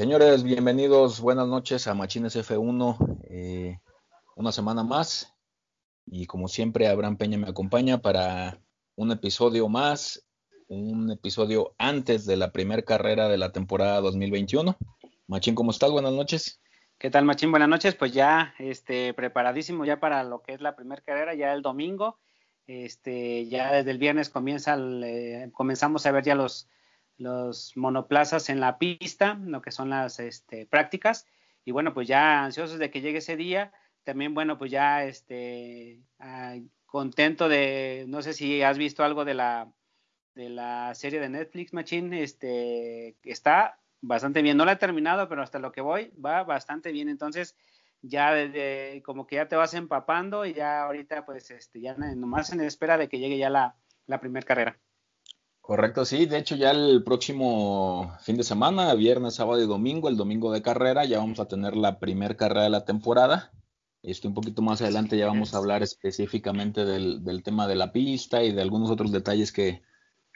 Señores, bienvenidos, buenas noches a Machines F1, eh, una semana más y como siempre Abraham Peña me acompaña para un episodio más, un episodio antes de la primera carrera de la temporada 2021. Machín, ¿cómo estás? Buenas noches. ¿Qué tal, Machín? Buenas noches. Pues ya este, preparadísimo ya para lo que es la primera carrera, ya el domingo. Este, ya desde el viernes comienza eh, comenzamos a ver ya los, los monoplazas en la pista, lo que son las este, prácticas. Y bueno, pues ya ansiosos de que llegue ese día. También, bueno, pues ya este, contento de, no sé si has visto algo de la, de la serie de Netflix, Machine, este, está bastante bien. No la he terminado, pero hasta lo que voy va bastante bien. Entonces, ya desde, como que ya te vas empapando y ya ahorita, pues, este, ya nomás en espera de que llegue ya la, la primera carrera. Correcto, sí. De hecho, ya el próximo fin de semana, viernes, sábado y domingo, el domingo de carrera, ya vamos a tener la primera carrera de la temporada. Este, un poquito más adelante ya vamos a hablar específicamente del, tema de la pista y de algunos otros detalles que,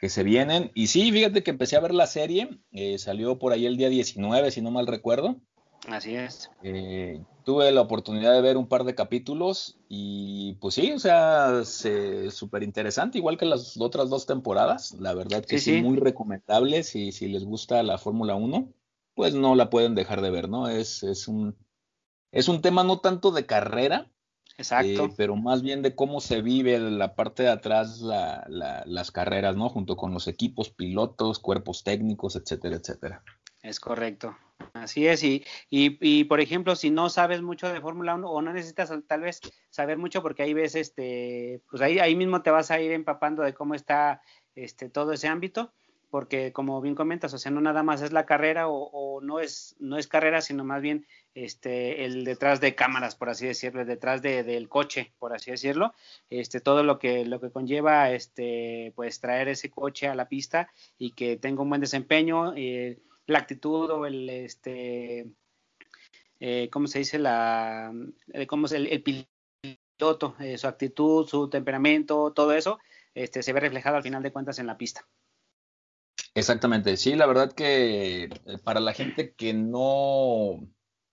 se vienen. Y sí, fíjate que empecé a ver la serie, eh, salió por ahí el día 19, si no mal recuerdo. Así es. Eh, tuve la oportunidad de ver un par de capítulos y pues sí, o sea, súper interesante, igual que las otras dos temporadas. La verdad que sí, muy recomendable si, si les gusta la Fórmula 1, pues no la pueden dejar de ver, ¿no? Es, es, un, es un tema no tanto de carrera, Exacto. Eh, pero más bien de cómo se vive la parte de atrás la, las carreras, ¿no? Junto con los equipos, pilotos, cuerpos técnicos, etcétera, etcétera. Es correcto. Así es, y, y, y, por ejemplo, si no sabes mucho de Fórmula 1 o no necesitas tal vez saber mucho porque ahí ves, este, pues ahí, ahí mismo te vas a ir empapando de cómo está este, todo ese ámbito, porque como bien comentas, o sea, no nada más es la carrera o, no, es, no es carrera, sino más bien este, el detrás de cámaras, por así decirlo, el detrás de, del coche, por así decirlo, este, todo lo que, lo que conlleva, este, pues traer ese coche a la pista y que tenga un buen desempeño. Eh, la actitud o el, este, eh, ¿cómo se dice? La, eh, ¿cómo es el, el piloto? Eh, su actitud, su temperamento, todo eso, este, se ve reflejado al final de cuentas en la pista. Exactamente, sí, la verdad que eh, para la gente que no,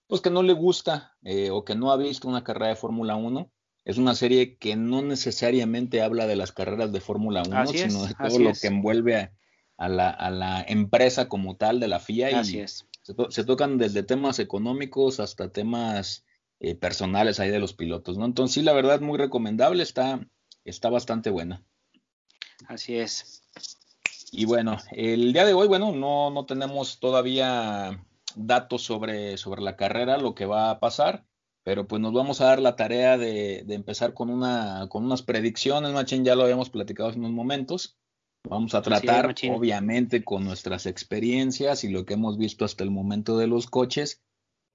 pues que no le gusta o que no ha visto una carrera de Fórmula 1, es una serie que no necesariamente habla de las carreras de Fórmula 1, sino de todo lo que envuelve a, a la, a la empresa como tal de la FIA. Y Así es. Se, tocan desde temas económicos hasta temas eh, personales ahí de los pilotos, ¿no? Entonces sí, la verdad, muy recomendable, está, está bastante buena. Así es. Y bueno, el día de hoy, bueno, no, no tenemos todavía datos sobre, sobre la carrera, lo que va a pasar, pero pues nos vamos a dar la tarea de, de empezar con, una, con unas predicciones, Machín, ya lo habíamos platicado hace unos momentos. Vamos a tratar, obviamente, con nuestras experiencias y lo que hemos visto hasta el momento de los coches,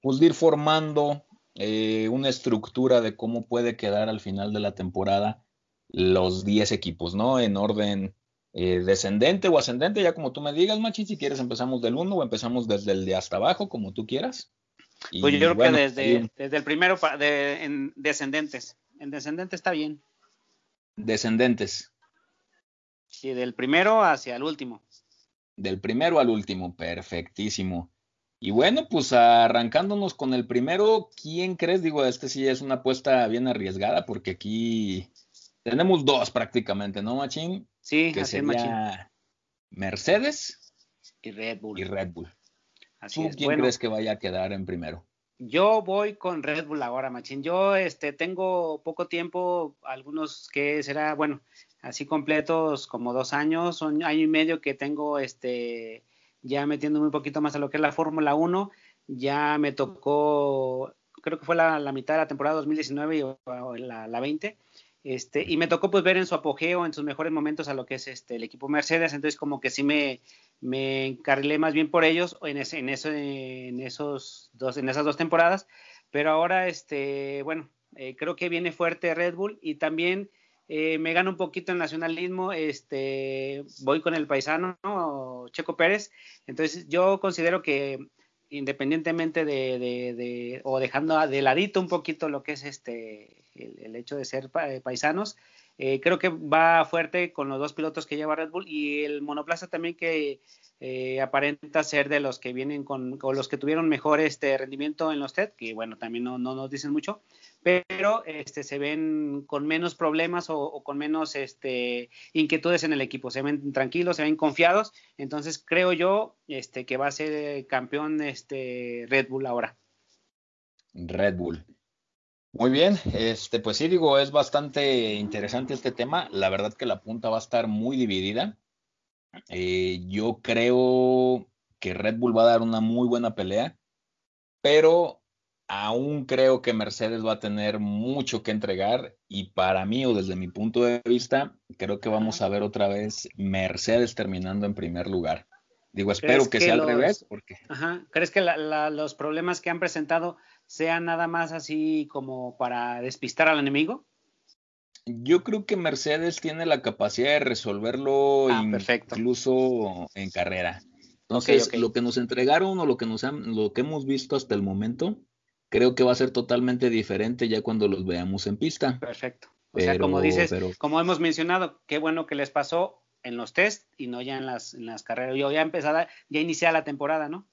pues de ir formando eh, una estructura de cómo puede quedar al final de la temporada los 10 equipos, ¿no? En orden eh, descendente o ascendente, ya como tú me digas, Machín, si quieres empezamos del 1 o empezamos desde el de hasta abajo, como tú quieras. pues yo creo que desde, desde, el primero de, en descendentes. En descendente está bien. Descendentes. Sí, del primero hacia el último. Del primero al último, perfectísimo. Y bueno, pues arrancándonos con el primero, ¿quién crees? Digo, este sí es una apuesta bien arriesgada porque aquí tenemos dos prácticamente, ¿no, Machín? Sí, que así sería Mercedes y Red Bull. Y Red Bull. Así ¿Tú quién crees que vaya a quedar en primero? Yo voy con Red Bull ahora, Machín. Yo este, tengo poco tiempo, algunos que será, bueno, así completos como dos años, un año y medio que tengo este ya metiéndome un poquito más a lo que es la Fórmula 1, ya me tocó, creo que fue la, mitad de la temporada 2019 y la, la 20, este, y me tocó pues ver en su apogeo, en sus mejores momentos a lo que es este el equipo Mercedes, entonces como que sí me, me encarrilé más bien por ellos en, ese, en, en, esos dos, en esas dos temporadas, pero ahora este, bueno, eh, creo que viene fuerte Red Bull y también eh, me gana un poquito el nacionalismo, este, voy con el paisano, Checo Pérez, entonces yo considero que independientemente de, de, o dejando de ladito un poquito lo que es este el, hecho de ser paisanos, eh, creo que va fuerte con los dos pilotos que lleva Red Bull y el monoplaza también que eh, aparenta ser de los que vienen con, o los que tuvieron mejor este rendimiento en los TED, que bueno, también no, no nos dicen mucho, pero este, se ven con menos problemas o, con menos este, inquietudes en el equipo, se ven tranquilos, se ven confiados, entonces creo yo este, que va a ser campeón este, Red Bull ahora. Red Bull. Muy bien, este, pues sí, digo, es bastante interesante este tema. La verdad que la punta va a estar muy dividida. Eh, yo creo que Red Bull va a dar una muy buena pelea, pero aún creo que Mercedes va a tener mucho que entregar y para mí o desde mi punto de vista, creo que vamos a ver otra vez Mercedes terminando en primer lugar. Digo, espero que, sea al revés. Porque... Ajá. ¿Crees que los problemas que han presentado sean nada más así como para despistar al enemigo? Yo creo que Mercedes tiene la capacidad de resolverlo ah, incluso en carrera. Entonces, lo que nos entregaron o lo que nos han, lo que hemos visto hasta el momento, creo que va a ser totalmente diferente ya cuando los veamos en pista. Perfecto. O sea, como dices, como hemos mencionado, qué bueno que les pasó en los test y no ya en las, en las carreras. Yo ya empezada, ya iniciada la temporada, ¿no?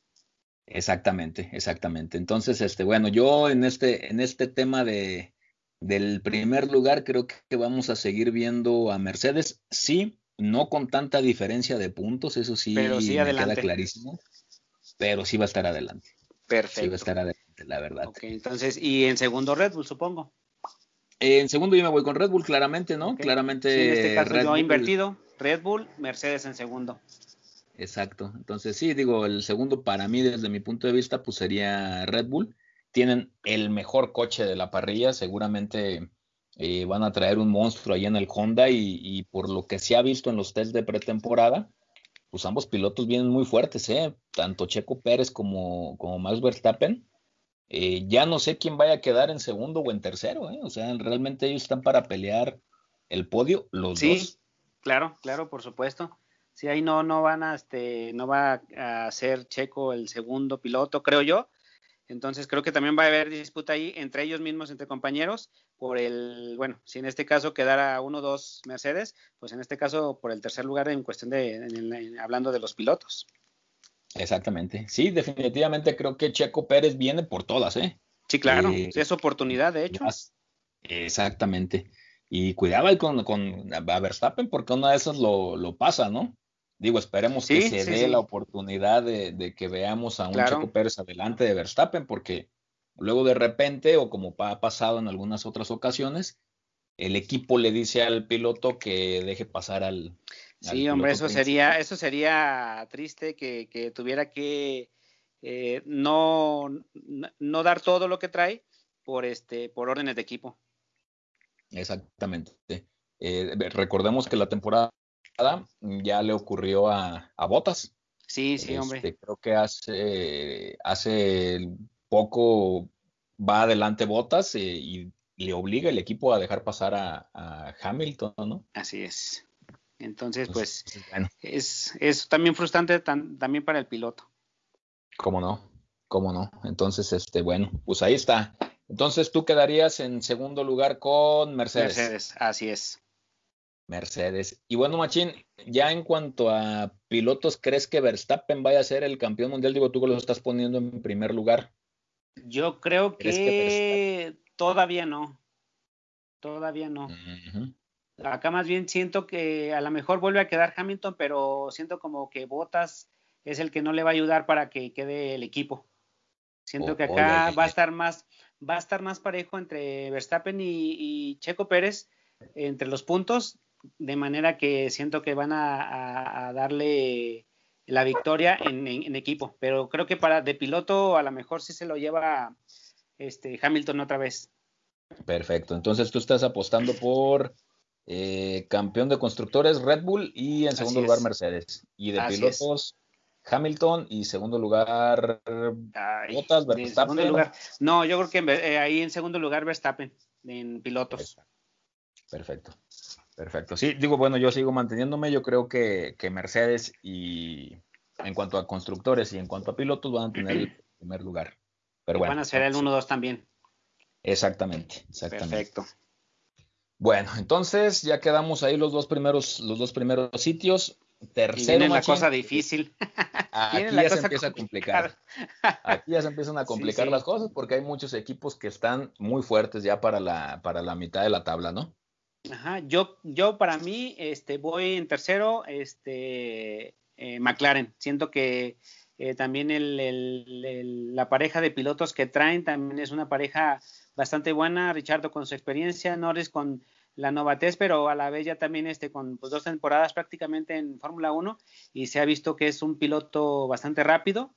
Exactamente, exactamente. Entonces, este, bueno, yo en este, en este tema de, del primer lugar creo que vamos a seguir viendo a Mercedes, sí, no con tanta diferencia de puntos, eso sí, pero sí me queda clarísimo, pero sí va a estar adelante. Perfecto. Sí va a estar adelante, la verdad. Ok, entonces, y en segundo Red Bull, supongo. En segundo yo me voy con Red Bull, claramente, ¿no? Claramente. Sí, en este caso yo he invertido Red Bull, Mercedes en segundo. Exacto. Entonces, sí, digo, el segundo para mí, desde mi punto de vista, pues sería Red Bull. Tienen el mejor coche de la parrilla, seguramente eh, van a traer un monstruo ahí en el Honda y, por lo que se ha visto en los test de pretemporada, pues ambos pilotos vienen muy fuertes, ¿eh? Tanto Checo Pérez como, como Max Verstappen. Eh, ya no sé quién vaya a quedar en segundo o en tercero, ¿eh? O sea, realmente ellos están para pelear el podio, los sí, dos. Claro, claro, por supuesto. Sí, ahí no, no van a, este, no va a ser Checo el segundo piloto, creo yo. Entonces creo que también va a haber disputa ahí entre ellos mismos, entre compañeros, por el, bueno, si en este caso quedara uno o dos Mercedes, pues en este caso por el tercer lugar en cuestión de, hablando de los pilotos. Exactamente. Sí, definitivamente creo que Checo Pérez viene por todas, ¿eh? Sí, claro. Eh, es oportunidad, de hecho. Exactamente. Y cuidado con, con a Verstappen porque una de esas lo, lo pasa, ¿no? Digo, esperemos que se dé la oportunidad de, que veamos a un Checo Pérez adelante de Verstappen, porque luego de repente, o como ha pasado en algunas otras ocasiones, el equipo le dice al piloto que deje pasar al. Sí, hombre, eso sería, eso sería triste que, tuviera que eh, no, no dar todo lo que trae por este, por órdenes de equipo. Exactamente. Eh, recordemos que la temporada ya le ocurrió a, a Botas. Sí, sí, hombre. Este, creo que hace, hace poco va adelante Botas eh, y le obliga el equipo a dejar pasar a, Hamilton, ¿no? Así es. Entonces, pues, es, es también frustrante también para el piloto. ¿Cómo no? ¿Cómo no? Entonces, este, bueno, pues ahí está. Entonces tú quedarías en segundo lugar con Mercedes. Mercedes, así es. Mercedes. Y bueno, Machín, ya en cuanto a pilotos, ¿crees que Verstappen vaya a ser el campeón mundial? Digo, tú que lo estás poniendo en primer lugar. Yo creo que, todavía no. Todavía no. Acá más bien siento que a lo mejor vuelve a quedar Hamilton, pero siento como que Bottas es el que no le va a ayudar para que quede el equipo. Siento que acá va a estar más, va a estar más parejo entre Verstappen y Checo Pérez entre los puntos de manera que siento que van a, darle la victoria en, equipo. Pero creo que para de piloto a lo mejor sí se lo lleva este Hamilton otra vez. Perfecto. Entonces tú estás apostando por eh, campeón de constructores Red Bull y en segundo lugar Mercedes. Y de pilotos Hamilton y segundo lugar Bottas, Verstappen. Lugar. No, yo creo que eh, ahí en segundo lugar Verstappen en pilotos. Perfecto. Perfecto. Sí, digo, bueno, yo sigo manteniéndome. Yo creo que, Mercedes y en cuanto a constructores y en cuanto a pilotos van a tener el primer lugar. Pero bueno. Van a ser el 1-2 también. Exactamente, exactamente. Perfecto. Bueno, entonces ya quedamos ahí los dos primeros, los dos primeros sitios. Tercero, y la cosa difícil. Aquí ya se empieza a complicar. Aquí ya se empiezan a complicar las cosas porque hay muchos equipos que están muy fuertes ya para la, para la mitad de la tabla, ¿no? Ajá, yo, yo para mí este, voy en tercero, este, eh, McLaren. Siento que eh, también el, la pareja de pilotos que traen también es una pareja bastante buena. Richardo con su experiencia, Norris con la novatez, pero a la vez ya también este, con pues, dos temporadas prácticamente en Fórmula 1 y se ha visto que es un piloto bastante rápido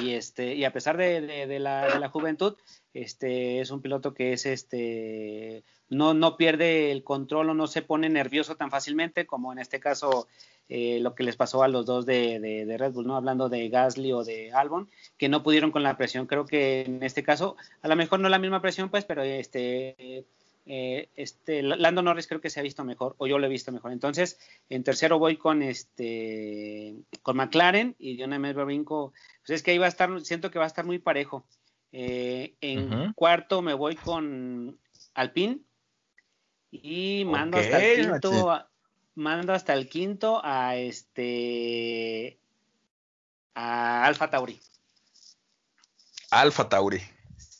y este y a pesar de, de, la, de, la, juventud este es un piloto que es este no no pierde el control o no se pone nervioso tan fácilmente como en este caso eh, lo que les pasó a los dos de, de, Red Bull no hablando de Gasly o de Albon que no pudieron con la presión creo que en este caso a lo mejor no la misma presión pues pero este eh, este, Lando Norris creo que se ha visto mejor, o yo lo he visto mejor. Entonces, en tercero voy con este con McLaren y una vez brinco. Pues es que ahí va a estar, siento que va a estar muy parejo. Eh, en cuarto me voy con Alpine y mando hasta el quinto, mando hasta el quinto a este a Alfa Tauri. Alfa Tauri.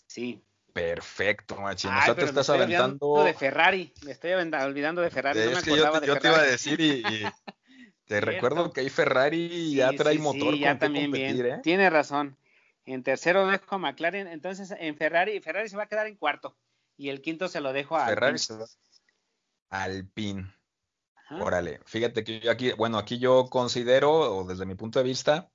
Sí. Perfecto, machín. o sea, te estás aventando. de Ferrari. Me estoy olvidando de Ferrari. Es que yo, te, iba a decir y, te recuerdo que hay Ferrari ya trae motor. Sí, ya también bien. ¿eh? Tiene razón. En tercero dejo a McLaren. Entonces, en Ferrari, Ferrari se va a quedar en cuarto. Y el quinto se lo dejo a Ferrari. Alpine. Órale, fíjate que yo aquí, bueno, aquí yo considero, o desde mi punto de vista,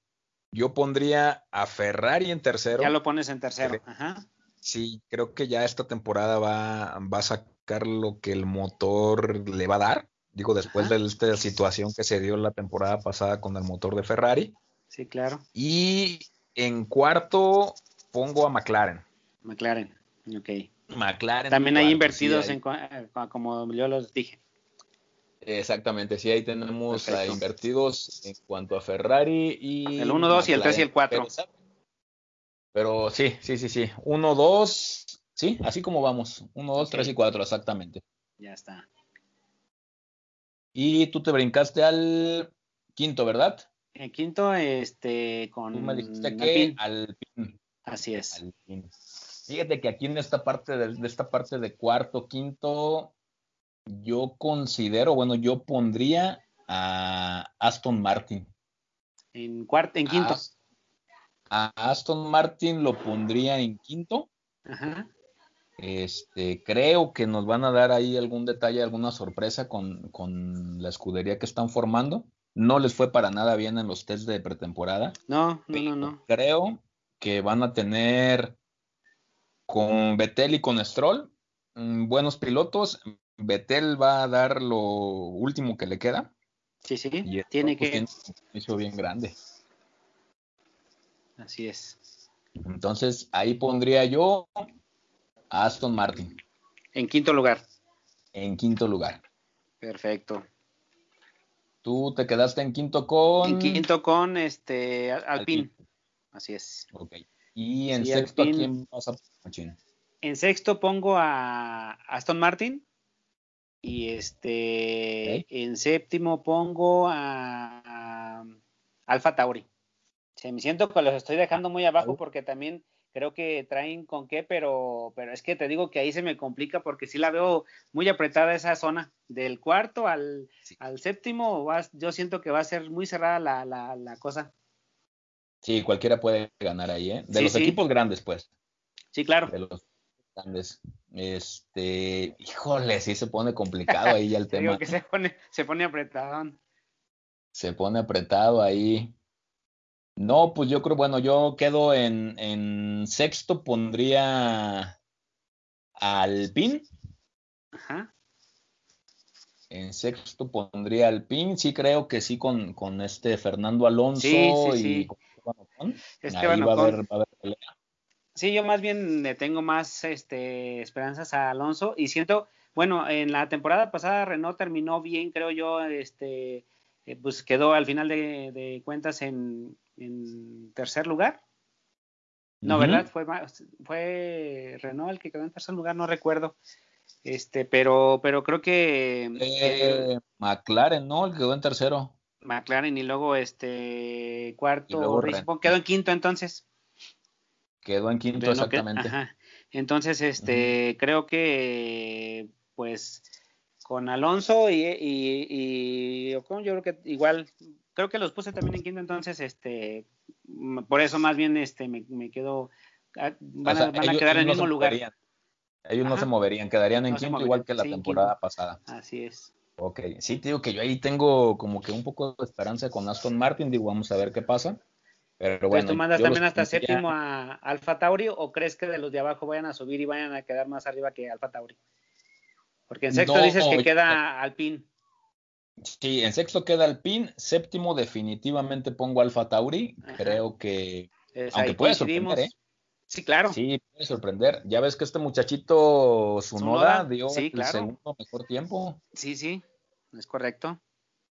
yo pondría a Ferrari en tercero. Ya lo pones en tercero. Ajá. Sí, creo que ya esta temporada va, va a sacar lo que el motor le va a dar. Digo, después de esta situación que se dio la temporada pasada con el motor de Ferrari. Sí, claro. Y en cuarto pongo a McLaren. McLaren, ok. McLaren. También hay invertidos en, eh, como yo los dije. Exactamente, sí, ahí tenemos invertidos en cuanto a Ferrari y... El 1, 2 y el 3 y el 4. Pero sí, sí, sí, sí. Uno, dos, sí, así como vamos. Uno, dos, tres y cuatro, exactamente. Ya está. Y tú te brincaste al quinto, ¿verdad? El quinto, este, con. Tú me dijiste que al Así es. Fíjate que aquí en esta parte de, esta parte de cuarto, quinto, yo considero, bueno, yo pondría a Aston Martin. En cuarto, en quinto. A Aston Martin lo pondría en quinto. Ajá. Este, creo que nos van a dar ahí algún detalle, alguna sorpresa con, con, la escudería que están formando. No les fue para nada bien en los tests de pretemporada. No, no, no, no. Creo que van a tener con Betel y con Stroll mm, buenos pilotos. Betel va a dar lo último que le queda. Sí, sí, tiene pues, que. Tiene un bien grande. Así es. Entonces, ahí pondría yo a Aston Martin. En quinto lugar. En quinto lugar. Perfecto. Tú te quedaste en quinto con. En quinto con este Alpine. Así es. Ok. Y en sexto, ¿a quién vas a poner? En sexto pongo a Aston Martin. Y este. En séptimo pongo a, a Alfa Tauri. Sí, me siento que los estoy dejando muy abajo porque también creo que traen con qué, pero, pero es que te digo que ahí se me complica porque sí la veo muy apretada esa zona. Del cuarto al, al séptimo, yo siento que va a ser muy cerrada la, la, la cosa. Sí, cualquiera puede ganar ahí, ¿eh? De los equipos grandes, pues. Sí, claro. De los grandes. Este, híjole, sí se pone complicado ahí ya el tema. Digo que se pone, se pone apretado. Se pone apretado ahí. No, pues yo creo, bueno, yo quedo en, en sexto, pondría al PIN. Ajá. En sexto pondría al PIN, sí creo que sí con, con este Fernando Alonso sí, sí, y sí. Ahí va a, haber, va a pelea. Sí, yo más bien le tengo más este, esperanzas a Alonso y siento, bueno, en la temporada pasada Renault terminó bien, creo yo, este, eh, pues quedó al final de cuentas en, en tercer lugar. No, ¿verdad? Fue, fue Renault el que quedó en tercer lugar, no recuerdo. Este, pero, pero creo que. Eh, McLaren, ¿no? El quedó en tercero. McLaren y luego este cuarto. quedó en quinto entonces. Quedó en quinto, exactamente. Entonces, este, creo que, pues, con Alonso y, y, y yo creo que igual, creo que los puse también en quinto, entonces, este, por eso más bien, este, me, me quedo, ah, van, a, quedar en el mismo lugar. Ellos no se moverían, quedarían en quinto igual que la temporada pasada. Así es. Ok, sí, te digo que yo ahí tengo como que un poco de esperanza con Aston Martin, digo, vamos a ver qué pasa. Pero bueno, ¿tú mandas también hasta séptimo a Alfa Tauri o crees que de los de abajo vayan a subir y vayan a quedar más arriba que Alfa Tauri? Porque en sexto dices que queda Alpine. Sí, en sexto queda Alpine, séptimo definitivamente pongo Alfa Tauri, creo que aunque puede sorprender, ¿eh? Sí, claro. Sí, puede sorprender. Ya ves que este muchachito Sunoda, dio el segundo mejor tiempo. Sí, sí, es correcto.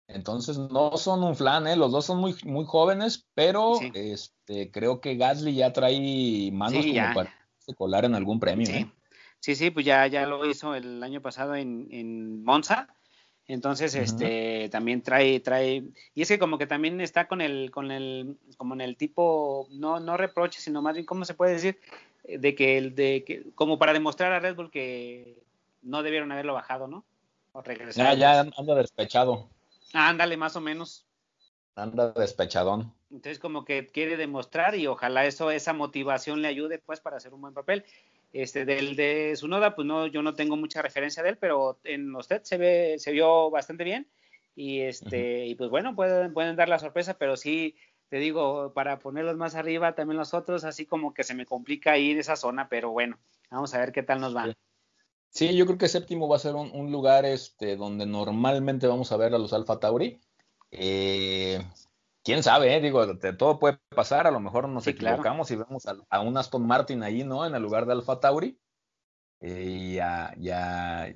Entonces no son un flan, ¿eh? los dos son muy, muy jóvenes, pero este, creo que Gasly ya trae manos como para colar en algún premio. ¿eh? Sí, sí, pues ya, ya lo hizo el año pasado en, en Monza. Entonces, este, también trae, trae, y es que como que también está con el, con el, como en el tipo, no, no reproche, sino más bien, ¿cómo se puede decir? De que el, de que, como para demostrar a Red Bull que no debieron haberlo bajado, ¿no? O regresar. Ya, ya anda despechado. Ándale, más o menos. Anda despechadón. Entonces como que quiere demostrar y ojalá eso, esa motivación le ayude pues para hacer un buen papel. Este, del de Sunoda, pues no, yo no tengo mucha referencia de él, pero en usted se ve, se vio bastante bien. Y este, y pues bueno, pueden, pueden dar la sorpresa, pero sí, te digo, para ponerlos más arriba también los otros, así como que se me complica ir esa zona, pero bueno, vamos a ver qué tal nos va. Sí, yo creo que séptimo va a ser un, lugar este, donde normalmente vamos a ver a los Alfa Tauri. Eh, quién sabe, eh? digo, todo puede pasar, a lo mejor nos equivocamos y vemos a, un Aston Martin ahí, ¿no? En el lugar de Alfa Tauri. Eh, y, a,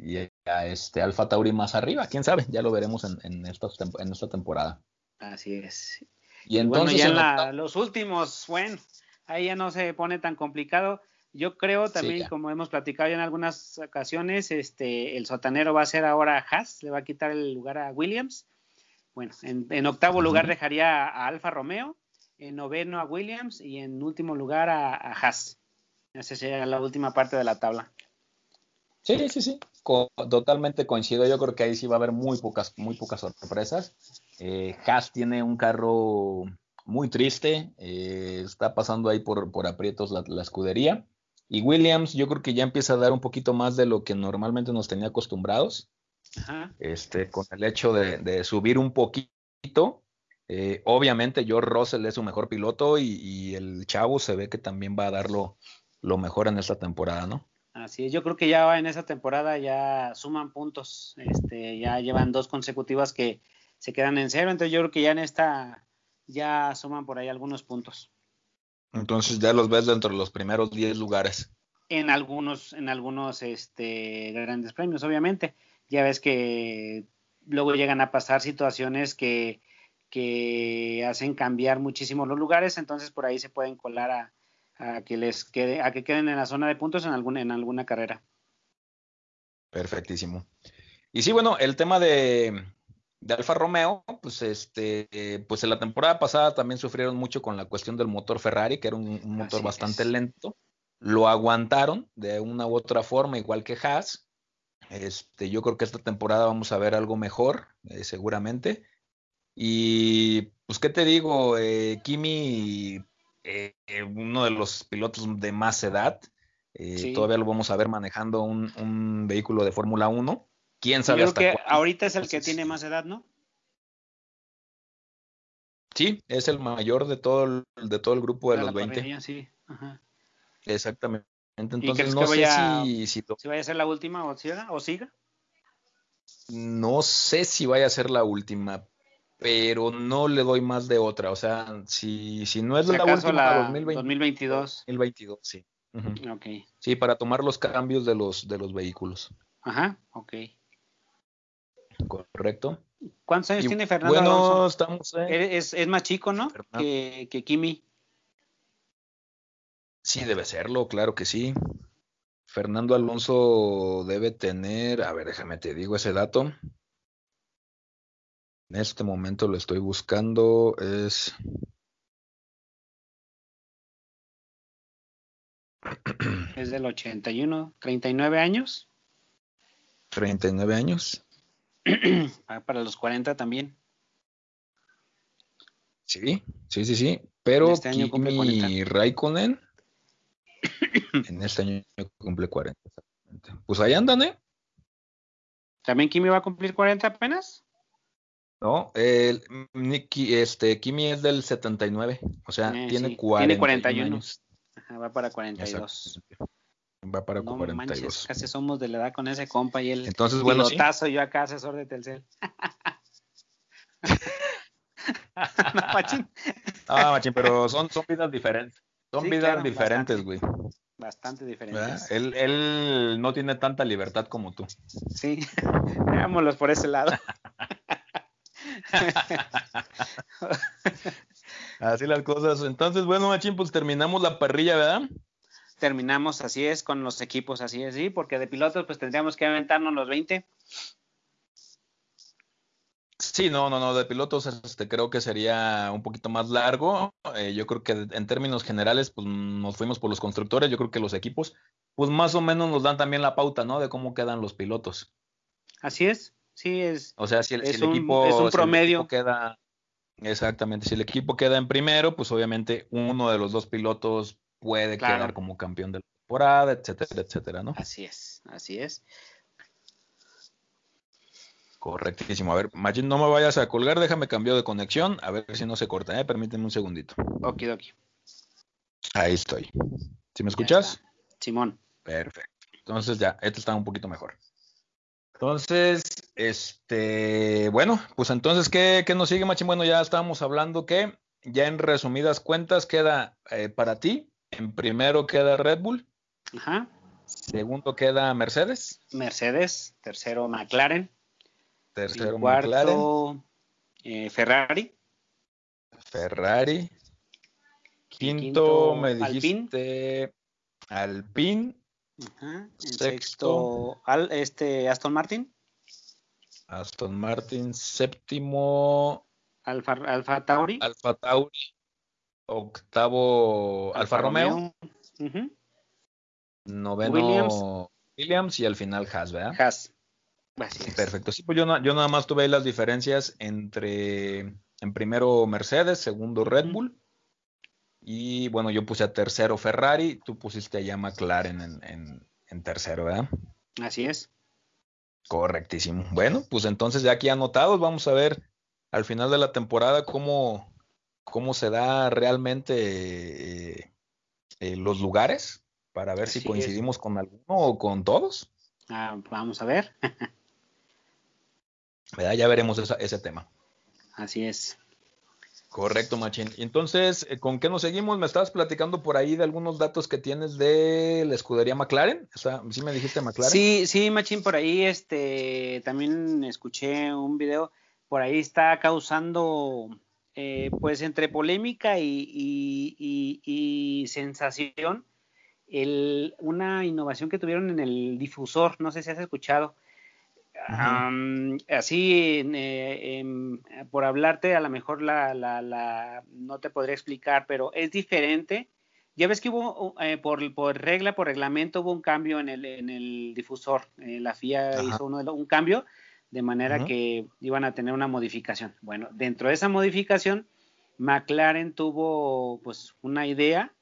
este Alfa Tauri más arriba, quién sabe, ya lo veremos en, en, esta, en esta temporada. Así es. Y entonces. Bueno, ya los últimos, bueno, ahí ya no se pone tan complicado. Yo creo también, como hemos platicado ya en algunas ocasiones, este, el sotanero va a ser ahora Haas, le va a quitar el lugar a Williams. Bueno, en, octavo lugar dejaría a Alfa Romeo, en noveno a Williams y en último lugar a, Haas. Esa sería la última parte de la tabla. Sí, sí, sí, totalmente coincido. Yo creo que ahí sí va a haber muy pocas, muy pocas sorpresas. Eh, Haas tiene un carro muy triste, eh, está pasando ahí por, por aprietos la, escudería. Y Williams, yo creo que ya empieza a dar un poquito más de lo que normalmente nos tenía acostumbrados. Este, con el hecho de, subir un poquito. Eh, obviamente, George Russell es su mejor piloto y, el chavo se ve que también va a dar lo, mejor en esta temporada, ¿no? Así es, yo creo que ya en esa temporada ya suman puntos, este, ya llevan dos consecutivas que se quedan en cero, entonces yo creo que ya en esta ya suman por ahí algunos puntos. Entonces ya los ves dentro de los primeros 10 lugares. En algunos, en algunos este, grandes premios, obviamente. Ya ves que luego llegan a pasar situaciones que, que hacen cambiar muchísimo los lugares, entonces por ahí se pueden colar a, a que les quede, a que queden en la zona de puntos en alguna, en alguna carrera. Perfectísimo. Y sí, bueno, el tema de, de Alfa Romeo, pues este, pues en la temporada pasada también sufrieron mucho con la cuestión del motor Ferrari, que era un, motor bastante lento. Lo aguantaron de una u otra forma, igual que Haas. Este, yo creo que esta temporada vamos a ver algo mejor, eh, seguramente. Y pues, ¿qué te digo? Eh, Kimi, eh, uno de los pilotos de más edad, todavía lo vamos a ver manejando un, un vehículo de Fórmula 1 quién sabe. Yo creo que ahorita es el que tiene más edad, ¿no? Sí, es el mayor de todo el, de todo el grupo de, los 20. sí. Ajá. Exactamente. Entonces no sé si, si, vaya a ser la última o siga, o siga. No sé si vaya a ser la última, pero no le doy más de otra. O sea, si, si no es la última, la 2022. 2022, sí. okay. Sí, para tomar los cambios de los, de los vehículos. Ajá, ok. Correcto. ¿Cuántos años tiene Fernando bueno, estamos es, es, más chico, ¿no? Que, que, Kimi. Sí, debe serlo, claro que sí. Fernando Alonso debe tener, a ver, déjame te digo ese dato. En este momento lo estoy buscando, es... Es del 81, 39 años. 39 años. Ah, para los 40 también. Sí, sí, sí, sí. Pero este año Kimi Raikkonen en este año cumple 40. Pues ahí andan, ¿eh? ¿También Kimi va a cumplir 40 apenas? No, el Nicky, este, Kimi es del 79, o sea, eh, tiene, 40 tiene 41 años. Ajá, va para 42. Va para no 42. Manches, casi somos de la edad con ese compa y el Entonces, bueno, sí. yo acá asesor de Telcel. no, machín. Ah, machín, pero son, son vidas diferentes. Son vidas diferentes, güey. Bastante, diferentes. Él, él no tiene tanta libertad como tú. Sí, veámoslos por ese lado. así las cosas. Entonces, bueno, Machín, pues terminamos la parrilla, ¿verdad? Terminamos, así es, con los equipos, así es, sí, porque de pilotos, pues tendríamos que aventarnos los 20. Sí, no, no, no, de pilotos este, creo que sería un poquito más largo. Eh, yo creo que en términos generales, pues nos fuimos por los constructores. Yo creo que los equipos, pues más o menos nos dan también la pauta, ¿no? De cómo quedan los pilotos. Así es, sí es. O sea, si el, equipo es un promedio. queda, exactamente, si el equipo queda en primero, pues obviamente uno de los dos pilotos puede quedar como campeón de la temporada, etcétera, etcétera, ¿no? Así es, así es. Correctísimo. A ver, Majin, no me vayas a colgar, déjame cambiar de conexión, a ver si no se corta, ¿eh? Permíteme un segundito. Ok, ok. Ahí estoy. ¿Sí me escuchas? Simón. Perfecto. Entonces ya, este está un poquito mejor. Entonces, este, bueno, pues entonces, ¿qué, qué nos sigue, Machín? Bueno, ya estábamos hablando que ya en resumidas cuentas queda eh, para ti, en primero queda Red Bull. Ajá. Segundo queda Mercedes. Mercedes. Tercero McLaren. Tercero cuarto, eh, Ferrari. Ferrari. Quinto, me dijiste Alpine. Sexto, este Aston Martin. Aston Martin. Séptimo. Alfa, Alfa Tauri. Alfa Tauri. Octavo Alfa, Romeo. Noveno Williams. Williams. y al final Haas, ¿verdad? Haas. Perfecto. Sí, pues yo, yo nada más tuve ahí las diferencias entre, en primero Mercedes, segundo Red Bull. Y bueno, yo puse a tercero Ferrari, tú pusiste allá McLaren en, en, tercero, ¿verdad? Así es. Correctísimo. Bueno, pues entonces ya aquí anotados, vamos a ver al final de la temporada cómo, cómo se da realmente eh, eh, los lugares para ver si coincidimos con alguno o con todos. Ah, vamos a ver. Ya veremos ese tema. Así es. Correcto, Machín. Entonces, eh, ¿con qué nos seguimos? Me estabas platicando por ahí de algunos datos que tienes de la escudería McLaren. ¿Sí me dijiste McLaren? Sí, sí, Machín, por ahí este, también escuché un video. Por ahí está causando, eh, pues, entre polémica y, sensación, una innovación que tuvieron en el difusor. No sé si has escuchado así, eh, por hablarte, a lo mejor la, la, no te podría explicar, pero es diferente. Ya ves que hubo, eh, por, por, regla, por reglamento, hubo un cambio en el, en el difusor. Eh, la FIA hizo uno, un cambio de manera que iban a tener una modificación. Bueno, dentro de esa modificación, McLaren tuvo pues una idea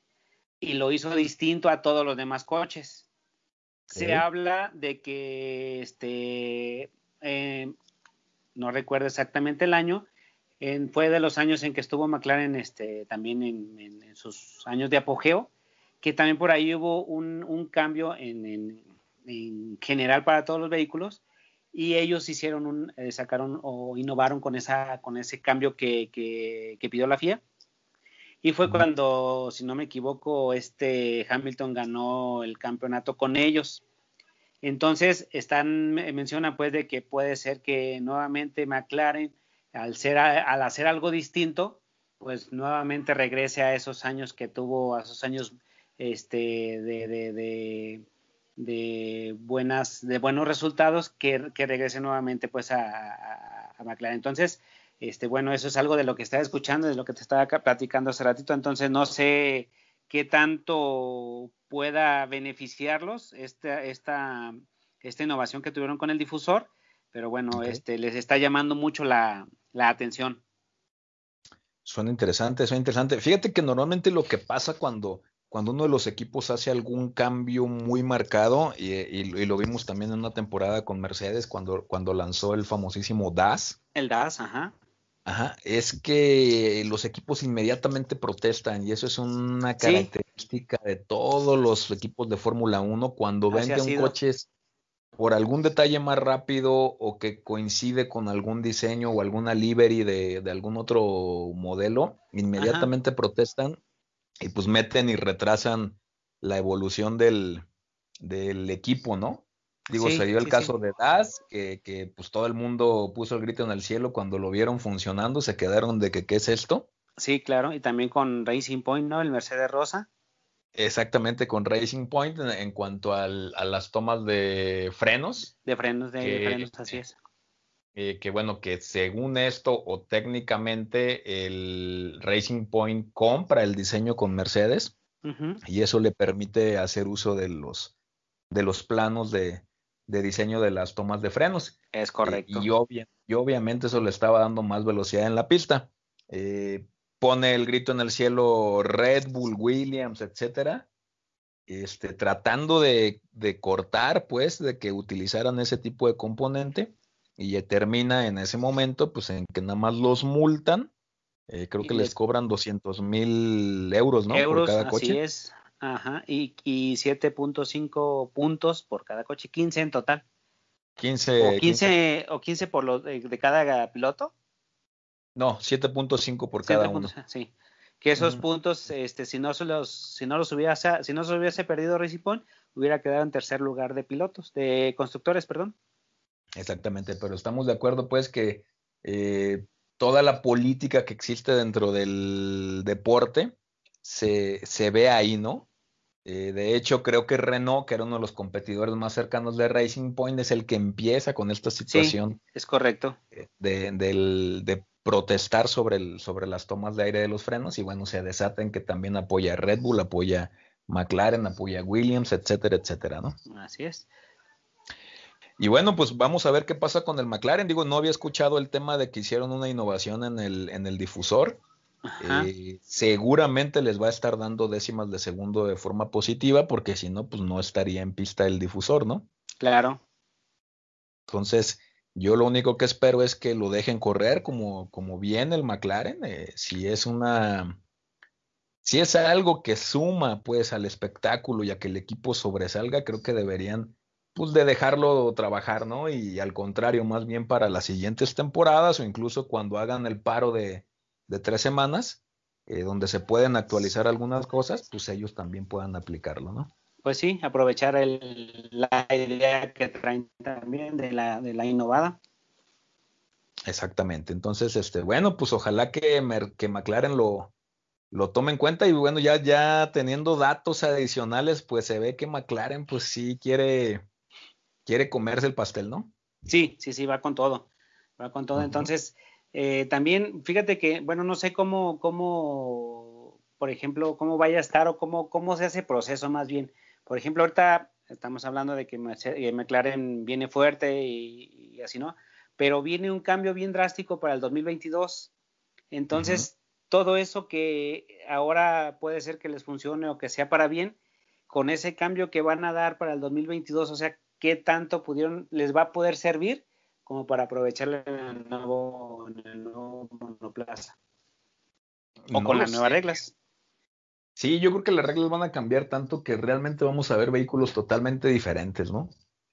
y lo hizo distinto a todos los demás coches se habla de que este eh, no recuerdo exactamente el año, fue de los años en que estuvo McLaren este, también en, sus años de apogeo, que también por ahí hubo un, cambio en, general para todos los vehículos y ellos hicieron un, eh, sacaron o innovaron con, esa, con ese cambio que, que pidió la FIA. Y fue cuando, si no me equivoco, este Hamilton ganó el campeonato con ellos. Entonces, están, menciona pues de que puede ser que nuevamente McLaren, al, ser, al hacer algo distinto, pues nuevamente regrese a esos años que tuvo, a esos años este, de, de buenas, de buenos resultados que, que regrese nuevamente pues a, a, McLaren. Entonces, este, bueno, eso es algo de lo que estaba escuchando, de lo que te estaba platicando hace ratito. Entonces, no sé qué tanto pueda beneficiarlos esta, esta, esta innovación que tuvieron con el difusor, pero bueno, este, les está llamando mucho la, la atención. Suena interesante, suena interesante. Fíjate que normalmente lo que pasa cuando cuando uno de los equipos hace algún cambio muy marcado, y, lo vimos también en una temporada con Mercedes cuando, cuando lanzó el famosísimo DAS. El DAS, ajá. Ajá, es que los equipos inmediatamente protestan y eso es una característica de todos los equipos de Fórmula 1 cuando ven que un coche es por algún detalle más rápido o que coincide con algún diseño o alguna livery de, de algún otro modelo, inmediatamente protestan y pues meten y retrasan la evolución del, del equipo, ¿no? Digo, se dio el caso de Das, que, que, pues todo el mundo puso el grito en el cielo cuando lo vieron funcionando, se quedaron de que qué es esto. Sí, claro, y también con Racing Point, ¿no? El Mercedes Rosa. Exactamente, con Racing Point en, cuanto al, a las tomas de frenos. De frenos, de frenos, así es. Eh, que bueno, que según esto o técnicamente el Racing Point compra el diseño con Mercedes y eso le permite hacer uso de los, de los planos de, de diseño de las tomas de frenos. Es correcto. y, obviamente eso le estaba dando más velocidad en la pista. Eh, pone el grito en el cielo Red Bull, Williams, etcétera, este, tratando de, de cortar, pues, de que utilizaran ese tipo de componente y termina en ese momento, pues en que nada más los multan. Eh, creo que les, cobran 200 mil euros, ¿no? Euros, por cada coche. Así es. Ajá. Y, y 7.5 puntos por cada coche, 15 en total. 15. O 15, O 15 por lo de, cada piloto. No, 7.5 por cada uno. Sí. Que esos puntos, este, si no se los, si no los hubiese, si no se hubiese perdido Recipón, hubiera quedado en tercer lugar de pilotos, de constructores, perdón. Exactamente, pero estamos de acuerdo pues que eh, toda la política que existe dentro del deporte se, se ve ahí, ¿no? Eh, de hecho, creo que Renault, que era uno de los competidores más cercanos de Racing Point, es el que empieza con esta situación. es correcto. Eh, de, de, protestar sobre, el, sobre las tomas de aire de los frenos y bueno, se desata en que también apoya a Red Bull, apoya McLaren, apoya a Williams, etcétera, etcétera, ¿no? Así es. Y bueno, pues vamos a ver qué pasa con el McLaren. Digo, no había escuchado el tema de que hicieron una innovación en el, en el difusor. Eh, seguramente les va a estar dando décimas de segundo de forma positiva, porque si no, pues no estaría en pista el difusor, ¿no? Claro. Entonces, yo lo único que espero es que lo dejen correr como, como bien el McLaren. Eh, si es una. Si es algo que suma pues al espectáculo y a que el equipo sobresalga, creo que deberían pues de dejarlo trabajar, ¿no? Y al contrario, más bien para las siguientes temporadas o incluso cuando hagan el paro de, tres semanas, eh, donde se pueden actualizar algunas cosas, pues ellos también puedan aplicarlo, ¿no? Pues sí, aprovechar la idea que traen también de la, de la innovada. Exactamente. Entonces, este, bueno, pues ojalá que, que McLaren lo, lo tome en cuenta y bueno, ya, ya teniendo datos adicionales, pues se ve que McLaren pues sí quiere quiere comerse el pastel, ¿no? Sí, sí, sí, va con todo. Va con todo. Entonces, eh, también, fíjate que, bueno, no sé cómo, cómo, por ejemplo, cómo vaya a estar o cómo, cómo se hace proceso más bien. Por ejemplo, ahorita estamos hablando de que McLaren viene fuerte y, así, ¿no? Pero viene un cambio bien drástico para el 2022. Entonces, todo eso que ahora puede ser que les funcione o que sea para bien, con ese cambio que van a dar para el 2022, o sea, qué tanto pudieron, les va a poder servir como para aprovecharlo en el nuevo, monoplaza. O con las nuevas reglas. Sí, yo creo que las reglas van a cambiar tanto que realmente vamos a ver vehículos totalmente diferentes, ¿no?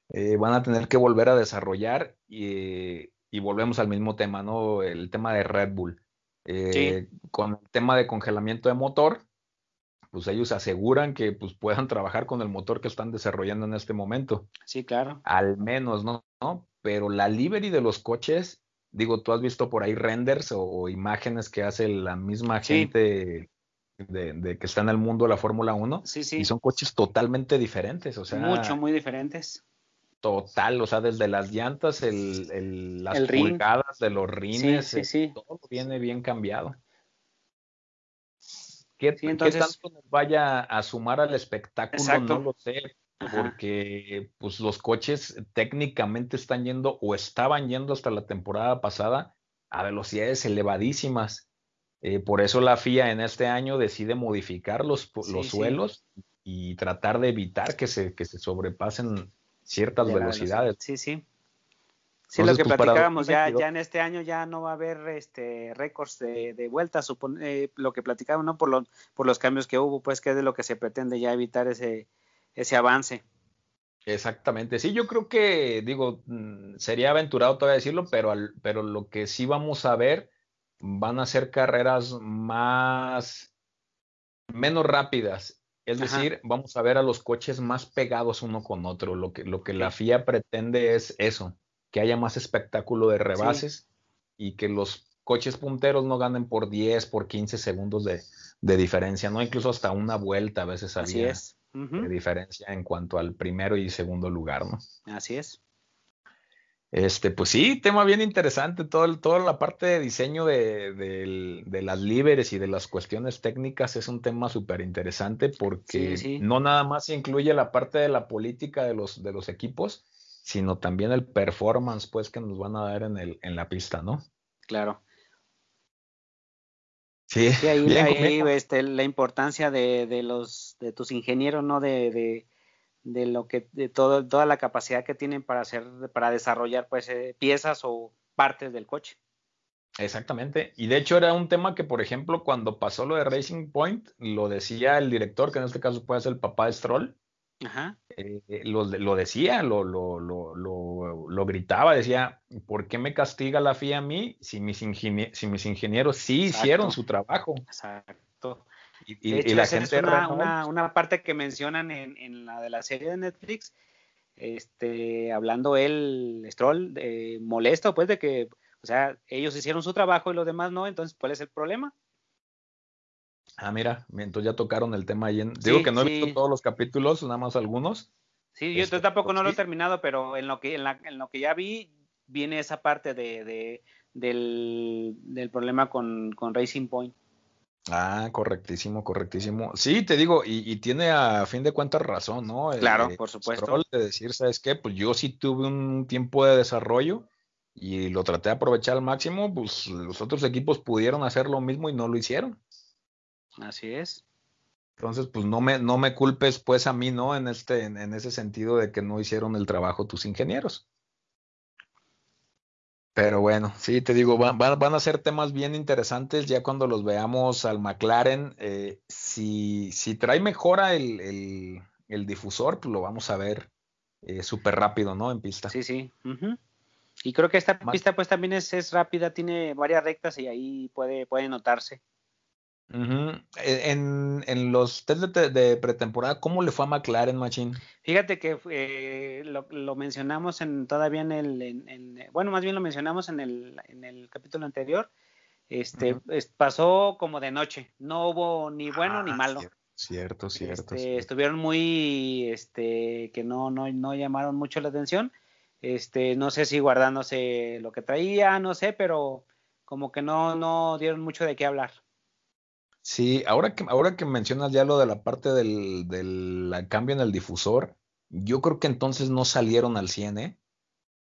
Eh, van a tener que volver a desarrollar y, volvemos al mismo tema, ¿no? El tema de Red Bull. Eh, con el tema de congelamiento de motor, pues ellos aseguran que pues, puedan trabajar con el motor que están desarrollando en este momento. Sí, claro. Al menos, ¿no? Pero la livery de los coches, digo, tú has visto por ahí renders o, imágenes que hace la misma gente de, que está en el mundo de la Fórmula 1. Sí, sí. Y son coches totalmente diferentes, o sea. Mucho, muy diferentes. Total, o sea, desde las llantas, el, las pulgadas de los rines, todo viene bien cambiado. ¿Qué, tanto nos vaya a sumar al espectáculo? No lo sé, porque pues los coches técnicamente están yendo o estaban yendo hasta la temporada pasada a velocidades elevadísimas. Eh, por eso la FIA en este año decide modificar los, los suelos y tratar de evitar que se, que se sobrepasen ciertas velocidades. Sí, sí. Sí, lo que pues, platicábamos, ya, ya en este año ya no va a haber este récords de, de vueltas, eh, lo que platicábamos, ¿no? Por, lo, por los cambios que hubo, pues que es de lo que se pretende ya evitar ese, ese avance. Exactamente, sí, yo creo que, digo, mm, sería aventurado todavía decirlo, pero, al, pero lo que sí vamos a ver van a ser carreras más, menos rápidas. Es decir, vamos a ver a los coches más pegados uno con otro. Lo que, lo que la FIA pretende es eso, que haya más espectáculo de rebases y que los coches punteros no ganen por 10, por 15 segundos de, de diferencia, ¿no? Incluso hasta una vuelta a veces había de diferencia en cuanto al primero y segundo lugar, ¿no? Así es. Este, pues sí, tema bien interesante, todo, toda la parte de diseño de, las líderes y de las cuestiones técnicas es un tema súper interesante porque no nada más incluye la parte de la política de los, de los equipos, sino también el performance pues que nos van a dar en, el, en la pista, ¿no? Claro. Sí, ahí, este, la importancia de, de, los de tus ingenieros, ¿no? de, de lo que de todo, toda la capacidad que tienen para hacer para desarrollar pues eh, piezas o partes del coche. Exactamente. Y de hecho era un tema que, por ejemplo, cuando pasó lo de Racing Point, lo decía el director, que en este caso puede ser el papá de Stroll. Ajá. Eh, lo, lo, decía, lo, lo, lo, lo, gritaba, decía, ¿por qué me castiga la FIA a mí si mis, si mis ingenieros sí hicieron su trabajo? Exacto. Y, la gente es una, una, parte que mencionan en, en, la de la serie de Netflix, este, hablando él, Stroll, eh, molesto, pues, de que, o sea, ellos hicieron su trabajo y los demás no, entonces, ¿cuál es el problema? Ah, mira, entonces ya tocaron el tema ahí. En, digo que no he visto todos los capítulos, nada más algunos. Sí, yo este, tampoco no lo he terminado, pero en lo que, en, la, en lo que ya vi, viene esa parte de, de del, del, problema con, con Racing Point. Ah, correctísimo, correctísimo. Sí, te digo, y, tiene a fin de cuentas razón, ¿no? Claro, por supuesto. de decir, ¿sabes qué? Pues yo sí tuve un tiempo de desarrollo y lo traté de aprovechar al máximo, pues los otros equipos pudieron hacer lo mismo y no lo hicieron. Así es. Entonces, pues no me, no me culpes pues a mí, ¿no? En este, en ese sentido de que no hicieron el trabajo tus ingenieros. Pero bueno, sí, te digo, van, van, a ser temas bien interesantes ya cuando los veamos al McLaren. Eh, si, si, trae mejora el, el, difusor, pues lo vamos a ver eh, súper rápido, ¿no? En pista. Sí, sí. Y creo que esta pista pues también es, es, rápida, tiene varias rectas y ahí puede, puede notarse. E, en, los test de, pretemporada, ¿cómo le fue a McLaren, Machine? Fíjate que eh, lo, mencionamos en todavía en el, bueno, más bien lo mencionamos en el, en el capítulo anterior. Este pasó como de noche, no hubo ni bueno ni ah, malo. Cierto, cierto, este, Estuvieron muy, este, que no, no, no llamaron mucho la atención. Este, no sé si guardándose lo que traía, no sé, pero como que no, no dieron mucho de qué hablar. Sí, ahora que, ahora que mencionas ya lo de la parte del, del cambio en el difusor, yo creo que entonces no salieron al 100, ¿eh?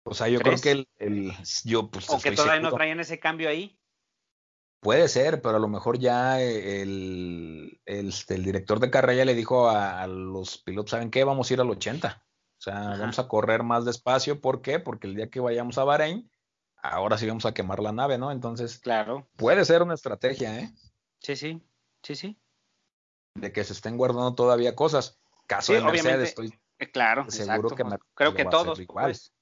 O sea, yo creo que el, el yo pues o que todavía no traían ese cambio ahí. Puede ser, pero a lo mejor ya el, el, este, el director de carrera le dijo a, los pilotos, ¿saben qué? Vamos a ir al 80. O sea, vamos a correr más despacio. ¿Por qué? Porque el día que vayamos a Bahrein, ahora sí vamos a quemar la nave, ¿no? Entonces, claro. Puede ser una estrategia, ¿eh? Sí, sí. Sí, sí. De que se estén guardando todavía cosas. Caso de Mercedes, estoy eh, claro, seguro que creo que todos pues.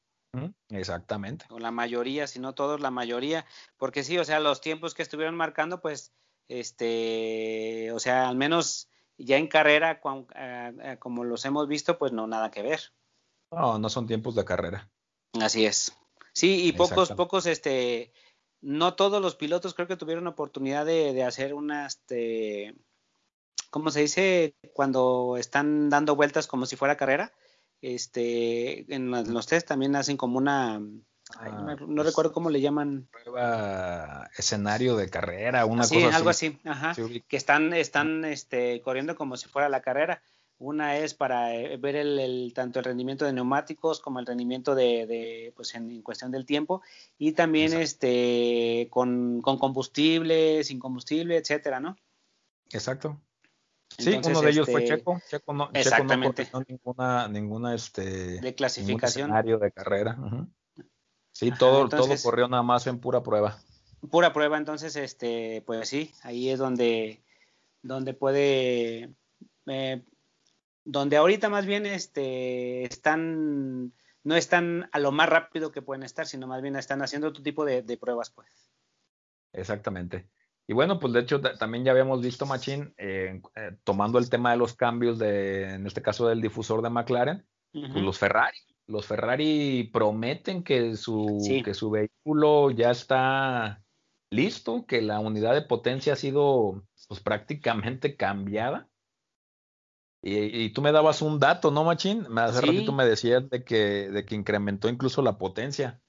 Exactamente. O la mayoría, si no todos, la mayoría, porque sí, o sea, los tiempos que estuvieron marcando, pues, este, o sea, al menos ya en carrera, eh, eh, como los hemos visto, pues no nada que ver. No, no son tiempos de carrera. Así es. Sí, y pocos, pocos, este, no todos los pilotos creo que tuvieron oportunidad de, hacer una, este, ¿cómo se dice? Cuando están dando vueltas como si fuera carrera. Este, en los test también hacen como una, no, pues, recuerdo cómo le llaman. Prueba escenario de carrera, una cosa así. algo así, ajá. que están, están este, corriendo como si fuera la carrera. Una es para eh, ver el, tanto el rendimiento de neumáticos como el rendimiento de, pues en, cuestión del tiempo y también este con, combustible, sin combustible, etcétera, ¿no? Exacto. Sí, uno de ellos fue este, Checo. Checo no, exactamente. Checo no ninguna, ninguna este, de clasificación. escenario de carrera. Sí, todo, todo corrió nada más en pura prueba. Pura prueba, entonces, este, pues sí, ahí es donde, donde puede eh, donde ahorita más bien este, están, no están a lo más rápido que pueden estar, sino más bien están haciendo otro tipo de, pruebas, pues. Exactamente. Y bueno, pues de hecho también ya habíamos visto Machín eh, eh, tomando el tema de los cambios de, en este caso del difusor de McLaren, pues los Ferrari. Los Ferrari prometen que su, que su vehículo ya está listo, que la unidad de potencia ha sido pues prácticamente cambiada y, tú me dabas un dato, ¿no, Machín? Hace ratito me decías de que, de que incrementó incluso la potencia.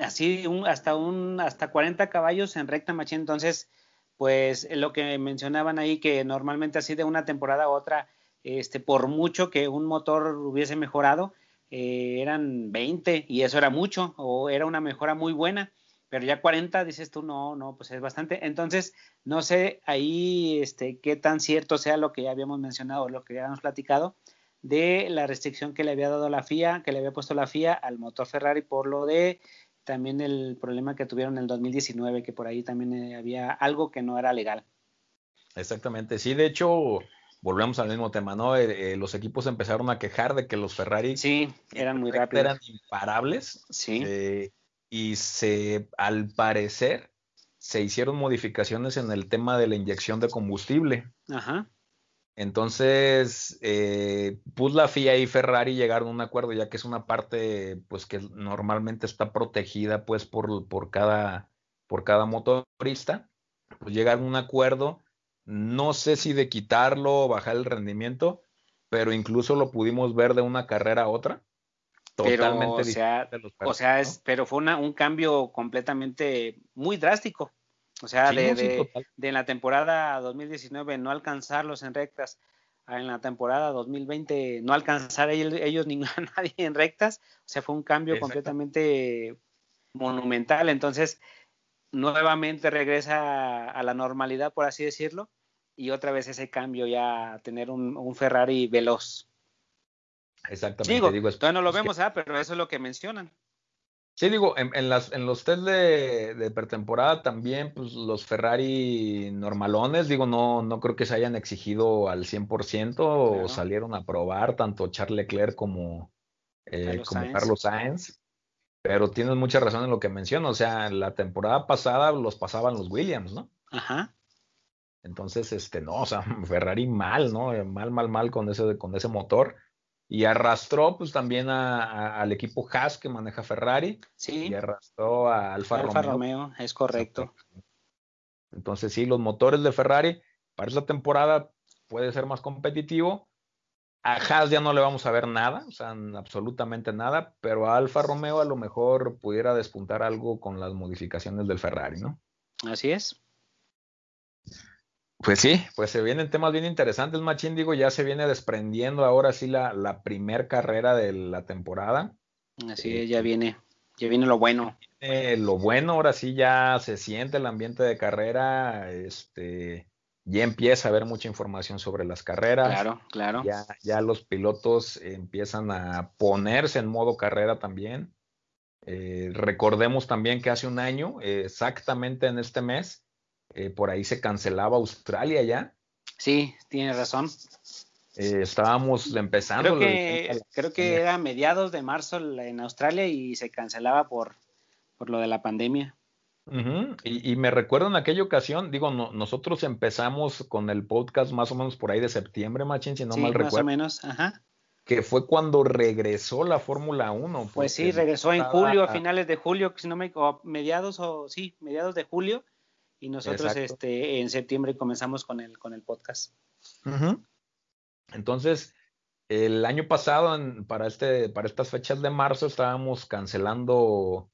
Así, un, hasta un, hasta 40 caballos en recta, Machín. Entonces, pues lo que mencionaban ahí, que normalmente así de una temporada a otra, este, por mucho que un motor hubiese mejorado, eh, eran 20 y eso era mucho, o era una mejora muy buena pero ya 40 dices tú, no, no, pues es bastante. Entonces, no sé ahí este, qué tan cierto sea lo que ya habíamos mencionado, lo que ya habíamos platicado, de la restricción que le había dado la FIA, que le había puesto la FIA al motor Ferrari por lo de también el problema que tuvieron en el 2019, que por ahí también eh, había algo que no era legal. Exactamente, sí, de hecho, volvemos al mismo tema, ¿no? Eh, eh, los equipos empezaron a quejar de que los Ferrari sí, eran muy rápidos. Eran imparables. Sí y se, al parecer, se hicieron modificaciones en el tema de la inyección de combustible. Ajá. Entonces, eh, pues la FIA y Ferrari llegaron a un acuerdo, ya que es una parte, pues que normalmente está protegida, pues por, por cada, por cada motorista, pues llegaron a un acuerdo, no sé si de quitarlo o bajar el rendimiento, pero incluso lo pudimos ver de una carrera a otra totalmente pero, o sea, es, pero fue un cambio completamente muy drástico. O sea, de, de, la temporada 2019 no alcanzarlos en rectas a en la temporada 2020 no alcanzar ellos, ellos ni a nadie en rectas. O sea, fue un cambio completamente monumental. Entonces, nuevamente regresa a la normalidad, por así decirlo, y otra vez ese cambio ya a tener un, un Ferrari veloz. Exactamente. Digo, digo todavía no lo vemos, ah, pero eso es lo que mencionan. Sí, digo, en, las, en los test de, pretemporada también, pues los Ferrari normalones, digo, no, no creo que se hayan exigido al 100% o salieron a probar tanto Charles Leclerc como, eh, Carlos, como Sainz. Carlos Sainz. Pero tienes mucha razón en lo que mencionas, o sea, la temporada pasada los pasaban los Williams, ¿no? Ajá. Entonces, este, no, o sea, Ferrari mal, ¿no? Mal, mal, mal con ese, con ese motor y arrastró pues también al equipo Haas que maneja Ferrari sí. y arrastró a Alfa, Alfa Romeo. es correcto. Entonces sí, los motores de Ferrari para esta temporada puede ser más competitivo. A Haas ya no le vamos a ver nada, o sea, absolutamente nada, pero a Alfa Romeo a lo mejor pudiera despuntar algo con las modificaciones del Ferrari, ¿no? Así es. Pues sí, pues se vienen temas bien interesantes, Machín, digo, ya se viene desprendiendo ahora sí la, la primer carrera de la temporada. Así es, ya viene, ya viene lo bueno. lo bueno, ahora sí ya se siente el ambiente de carrera, este, ya empieza a haber mucha información sobre las carreras. Claro, claro. Ya, ya los pilotos empiezan a ponerse en modo carrera también. Eh, recordemos también que hace un año, exactamente en este mes, eh, por ahí se cancelaba Australia ya. Sí, tiene razón. Eh, estábamos empezando. Creo que, creo que era mediados de marzo en Australia y se cancelaba por, por lo de la pandemia. y, me recuerdo en aquella ocasión, digo, nosotros empezamos con el podcast más o menos por ahí de septiembre, Machín, si no mal recuerdo. Más o menos, ajá. Que fue cuando regresó la Fórmula 1. Pues sí, regresó en julio, a finales de julio, si no me mediados o sí, mediados de julio y nosotros este, en septiembre comenzamos con el, con el podcast. Entonces, el año pasado, para, este, para estas fechas de marzo, estábamos cancelando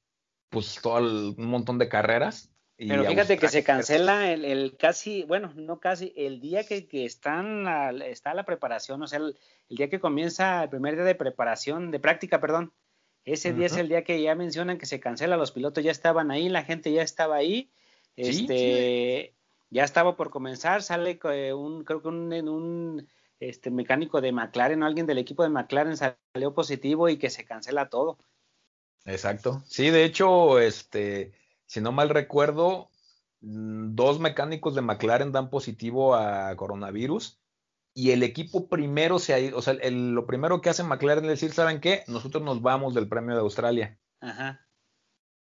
pues todo un montón de carreras. Pero fíjate que se cancela el, casi, bueno, no casi, el día que, que están está la preparación, o sea, el, día que comienza el primer día de preparación, de práctica, perdón, ese día es el día que ya mencionan que se cancela, los pilotos ya estaban ahí, la gente ya estaba ahí, este, ya estaba por comenzar, sale eh, un, creo que un, un este mecánico de McLaren o alguien del equipo de McLaren salió positivo y que se cancela todo. Exacto. Sí, de hecho, este, si no mal recuerdo, mm, dos mecánicos de McLaren dan positivo a coronavirus y el equipo primero se ha ido, o sea, lo primero que hace McLaren es decir, ¿saben qué? Nosotros nos vamos del premio de Australia. Ajá.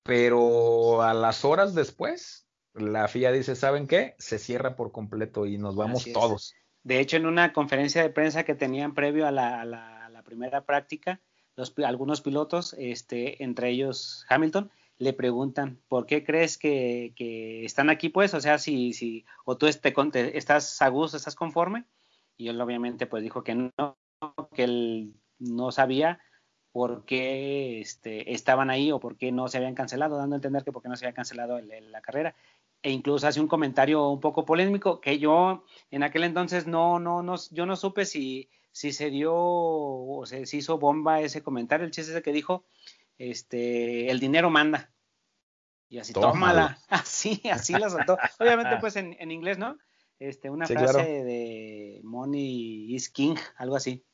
Pero a las horas después, la FIA dice, ¿saben qué? Se cierra por completo y nos vamos todos. De hecho, en una conferencia de prensa que tenían previo a la, primera práctica, los, algunos pilotos, este, entre ellos Hamilton, le preguntan, ¿por qué crees que, están aquí? Pues, o sea, si, si o tú este, estás a gusto, estás conforme. Y él obviamente pues dijo que no, que él no sabía por qué este, estaban ahí o por qué no se habían cancelado, dando a entender que por qué no se había cancelado la carrera e incluso hace un comentario un poco polémico que yo en aquel entonces no, no, no, yo no supe si, si se dio o se, hizo bomba ese comentario, el chiste es el que dijo, este, el dinero manda. Y así, tómala. Así, así la soltó. Obviamente, pues en, en, inglés, ¿no? Este, una frase de money is king, algo así.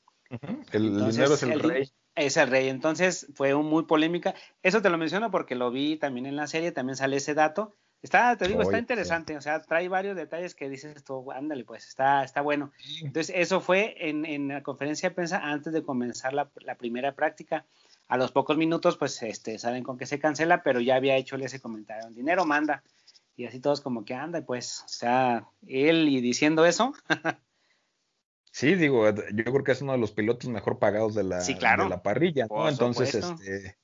El dinero es el, rey. Es el rey. Entonces fue muy polémica. Eso te lo menciono porque lo vi también en la serie, también sale ese dato Está, te digo, está interesante, o sea, trae varios detalles que dices esto, ándale, pues está, está bueno. Entonces, eso fue en, en la conferencia de prensa antes de comenzar la, la, primera práctica. A los pocos minutos, pues, este, saben con qué se cancela, pero ya había hecho ese comentario, dinero manda. Y así todos como que anda, pues, o sea, él y diciendo eso. sí, digo, yo creo que es uno de los pilotos mejor pagados de la, de la parrilla, ¿no? Entonces, este,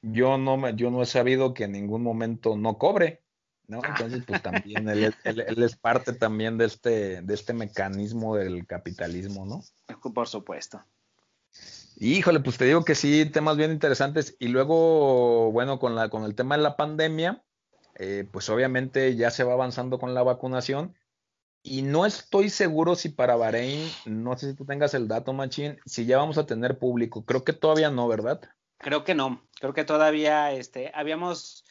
yo no me, yo no he sabido que en ningún momento no cobre. ¿No? Entonces, pues también él, es parte también de este, de este mecanismo del capitalismo, ¿no? Por supuesto. Híjole, pues te digo que sí, temas bien interesantes. Y luego, bueno, con, la, con el tema de la pandemia, eh, pues obviamente ya se va avanzando con la vacunación. Y no estoy seguro si para Bahrein, no sé si tú tengas el dato, Machín, si ya vamos a tener público. Creo que todavía no, ¿verdad? Creo que no. Creo que todavía este, habíamos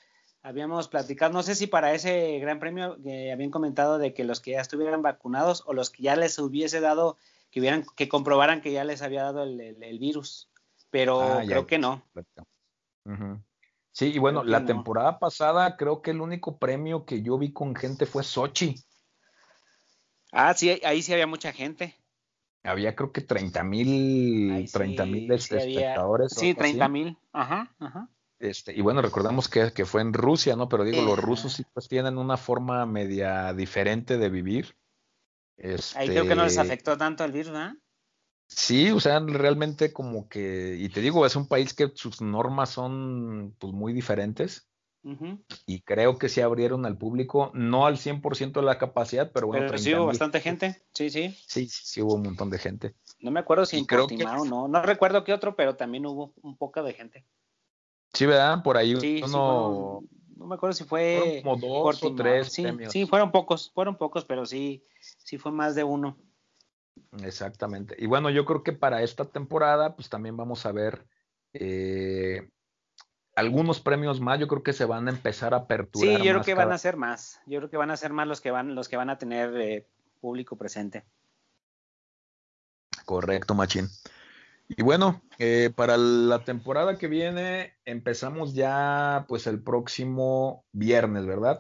habíamos platicado, no sé si para ese gran premio que habían comentado de que los que ya estuvieran vacunados o los que ya les hubiese dado, que hubieran, que comprobaran que ya les había dado el, virus, pero ah, creo que no. Sí, y bueno, la temporada pasada creo que el único premio que yo vi con gente fue Sochi. Ah, sí, ahí sí había mucha gente. Había creo que 30 mil, mil espectadores. Sí, 30 mil, ajá, ajá. Este, y bueno, recordamos que, fue en Rusia, ¿no? Pero digo, los rusos sí pues tienen una forma media diferente de vivir. Ahí creo que no les este afectó tanto el virus, ¿ah? Sí, o sea, realmente como que, y te digo, es un país que sus normas son pues muy diferentes. Y creo que se abrieron al público, no al 100% de la capacidad, pero bueno. Pero sí hubo bastante gente, sí, sí. Sí, sí, hubo un montón de gente. No me acuerdo si en Portimao, no, no recuerdo qué otro, pero también hubo un poco de gente. Sí, ¿verdad? Por ahí uno... no me acuerdo si fue como dos o tres sí, Sí, fueron pocos, fueron pocos, pero sí, sí fue más de uno. Exactamente. Y bueno, yo creo que para esta temporada, pues también vamos a ver eh, algunos premios más. Yo creo que se van a empezar a aperturar. Sí, yo creo que van a ser más. Yo creo que van a ser más los que van, los que van a tener eh, público presente. Correcto, Machín. Y bueno, eh, para la temporada que viene empezamos ya pues el próximo viernes, ¿verdad?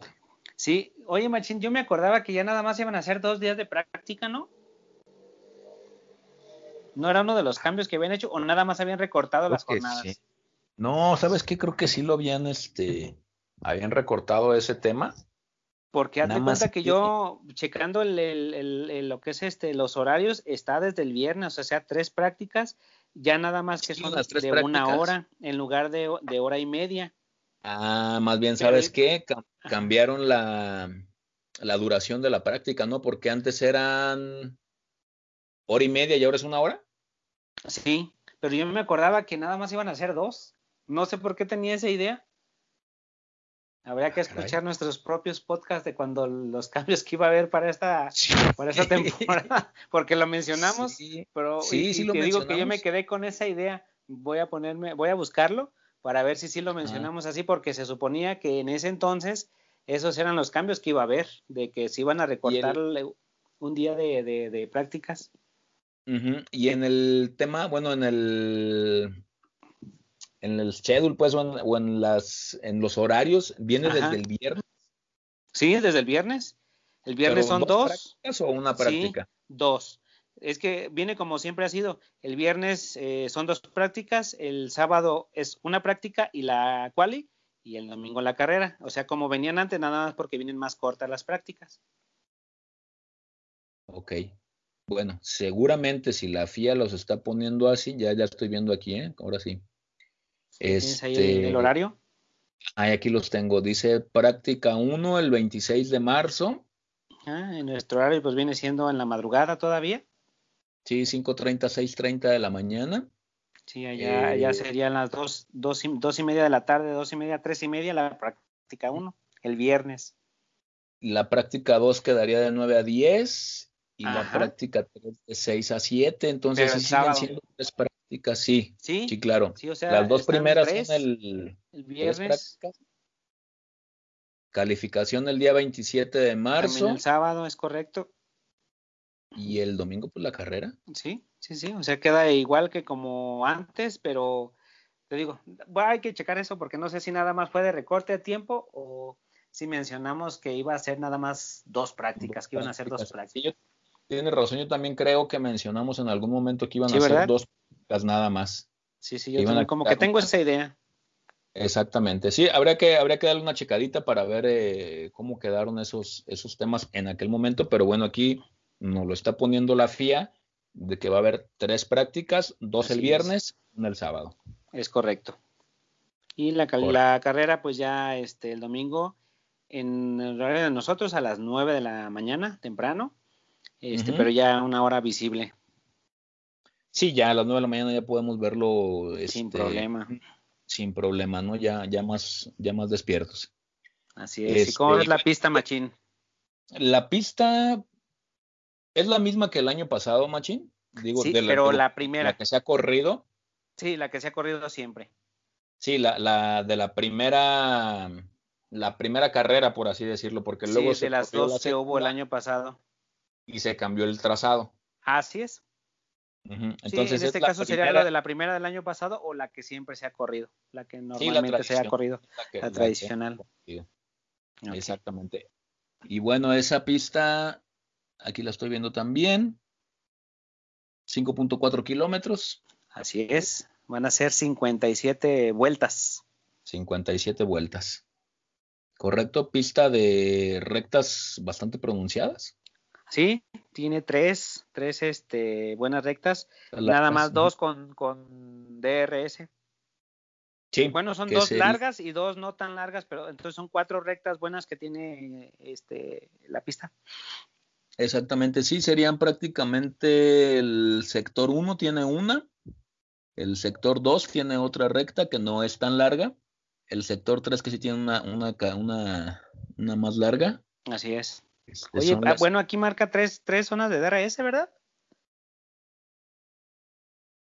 Sí, oye Machín, yo me acordaba que ya nada más iban a hacer dos días de práctica, ¿no? ¿No era uno de los cambios que habían hecho o nada más habían recortado las jornadas? No, ¿sabes qué? Creo que sí lo habían, este, habían recortado ese tema. Porque hazte cuenta que, yo, checando lo que es este, los horarios, está desde el viernes, o sea, tres prácticas ya nada más que son de una hora en lugar de, hora y media. Ah, más bien, ¿sabes qué? Cambiaron la, la duración de la práctica, ¿no? Porque antes eran hora y media y ahora es una hora. Sí, pero yo me acordaba que nada más iban a ser dos. No sé por qué tenía esa idea. Habría que escuchar nuestros propios podcasts de cuando los cambios que iba a haber para esta, para esta temporada, porque lo mencionamos, pero sí, sí lo te digo que yo me quedé con esa idea. Voy a ponerme, voy a buscarlo para ver si sí lo mencionamos así, porque se suponía que en ese entonces esos eran los cambios que iba a haber, de que se iban a recortar un día de, de, prácticas. Y en el tema, bueno, en el en el schedule, pues, o en, las, en los horarios, ¿viene desde el viernes? Sí, desde el viernes. El viernes son dos. prácticas o una práctica? Sí, dos. Es que viene como siempre ha sido. El viernes eh, son dos prácticas, el sábado es una práctica y la quali, y el domingo la carrera. O sea, como venían antes, nada más porque vienen más cortas las prácticas. Ok. Bueno, seguramente si la FIA los está poniendo así, ya, ya estoy viendo aquí, ¿eh? ahora sí. ¿Tienes ahí el, este, horario? Ahí aquí los tengo. Dice práctica 1 el 26 de marzo. Ah, en nuestro horario pues viene siendo en la madrugada todavía. Sí, 5.30, 6.30 de la mañana. Sí, allá, eh, serían las 2, dos, y, media de la tarde, 2 y media, 3 y media la práctica 1, el viernes. La práctica 2 quedaría de 9 a 10 y la práctica 3 de 6 a 7. Entonces, sí siguen siendo tres sí. Sí, claro. Las dos primeras son el, viernes. Calificación el día 27 de marzo. el sábado, es correcto. Y el domingo, pues la carrera. Sí, sí, sí. O sea, queda igual que como antes, pero te digo, hay que checar eso porque no sé si nada más fue de recorte de tiempo o si mencionamos que iba a ser nada más dos prácticas, que iban a ser dos prácticas. Tienes razón, yo también creo que mencionamos en algún momento que iban a ser dos nada más. Sí, sí, yo también como que tengo esa idea. Exactamente, sí, habría que, habría que darle una checadita para ver eh, cómo quedaron esos, esos temas en aquel momento, pero bueno, aquí nos lo está poniendo la FIA de que va a haber tres prácticas, dos el viernes, una el sábado. Es correcto. Y la, la, carrera, pues ya este, el domingo, en el horario de nosotros, a las nueve de la mañana, temprano, este, pero ya una hora visible. Sí, ya a las 9 de la mañana ya podemos verlo sin este, problema. Sin problema, ¿no? Ya, ya, más, ya más despiertos. Así es. ¿Y cómo es la este, pista, Machín? La pista es la misma que el año pasado, Machín. Digo, sí, pero la primera. La que se ha corrido. Sí, la que se ha corrido siempre. Sí, la, la de la primera, la primera carrera, por así decirlo, porque luego se de las dos que hubo el año pasado. Y se cambió el trazado. Así es. Entonces, en este caso sería la de la primera del año pasado o la que siempre se ha corrido, la que normalmente se ha corrido, la, tradicional. Exactamente. Y bueno, esa pista, aquí la estoy viendo también, 5.4 kilómetros. Así es, van a ser 57 vueltas. 57 vueltas. Correcto, pista de rectas bastante pronunciadas. Sí, tiene tres, tres este, buenas rectas, nada más dos con, con DRS. Sí, bueno, son dos largas y dos no tan largas, pero entonces son cuatro rectas buenas que tiene este, la pista. Exactamente, sí, serían prácticamente el sector 1 tiene una, el sector 2 tiene otra recta que no es tan larga, el sector 3 que sí tiene una, una, una, una más larga. Así es. Oye, ah, bueno, aquí marca tres, tres zonas de DRS, ¿verdad?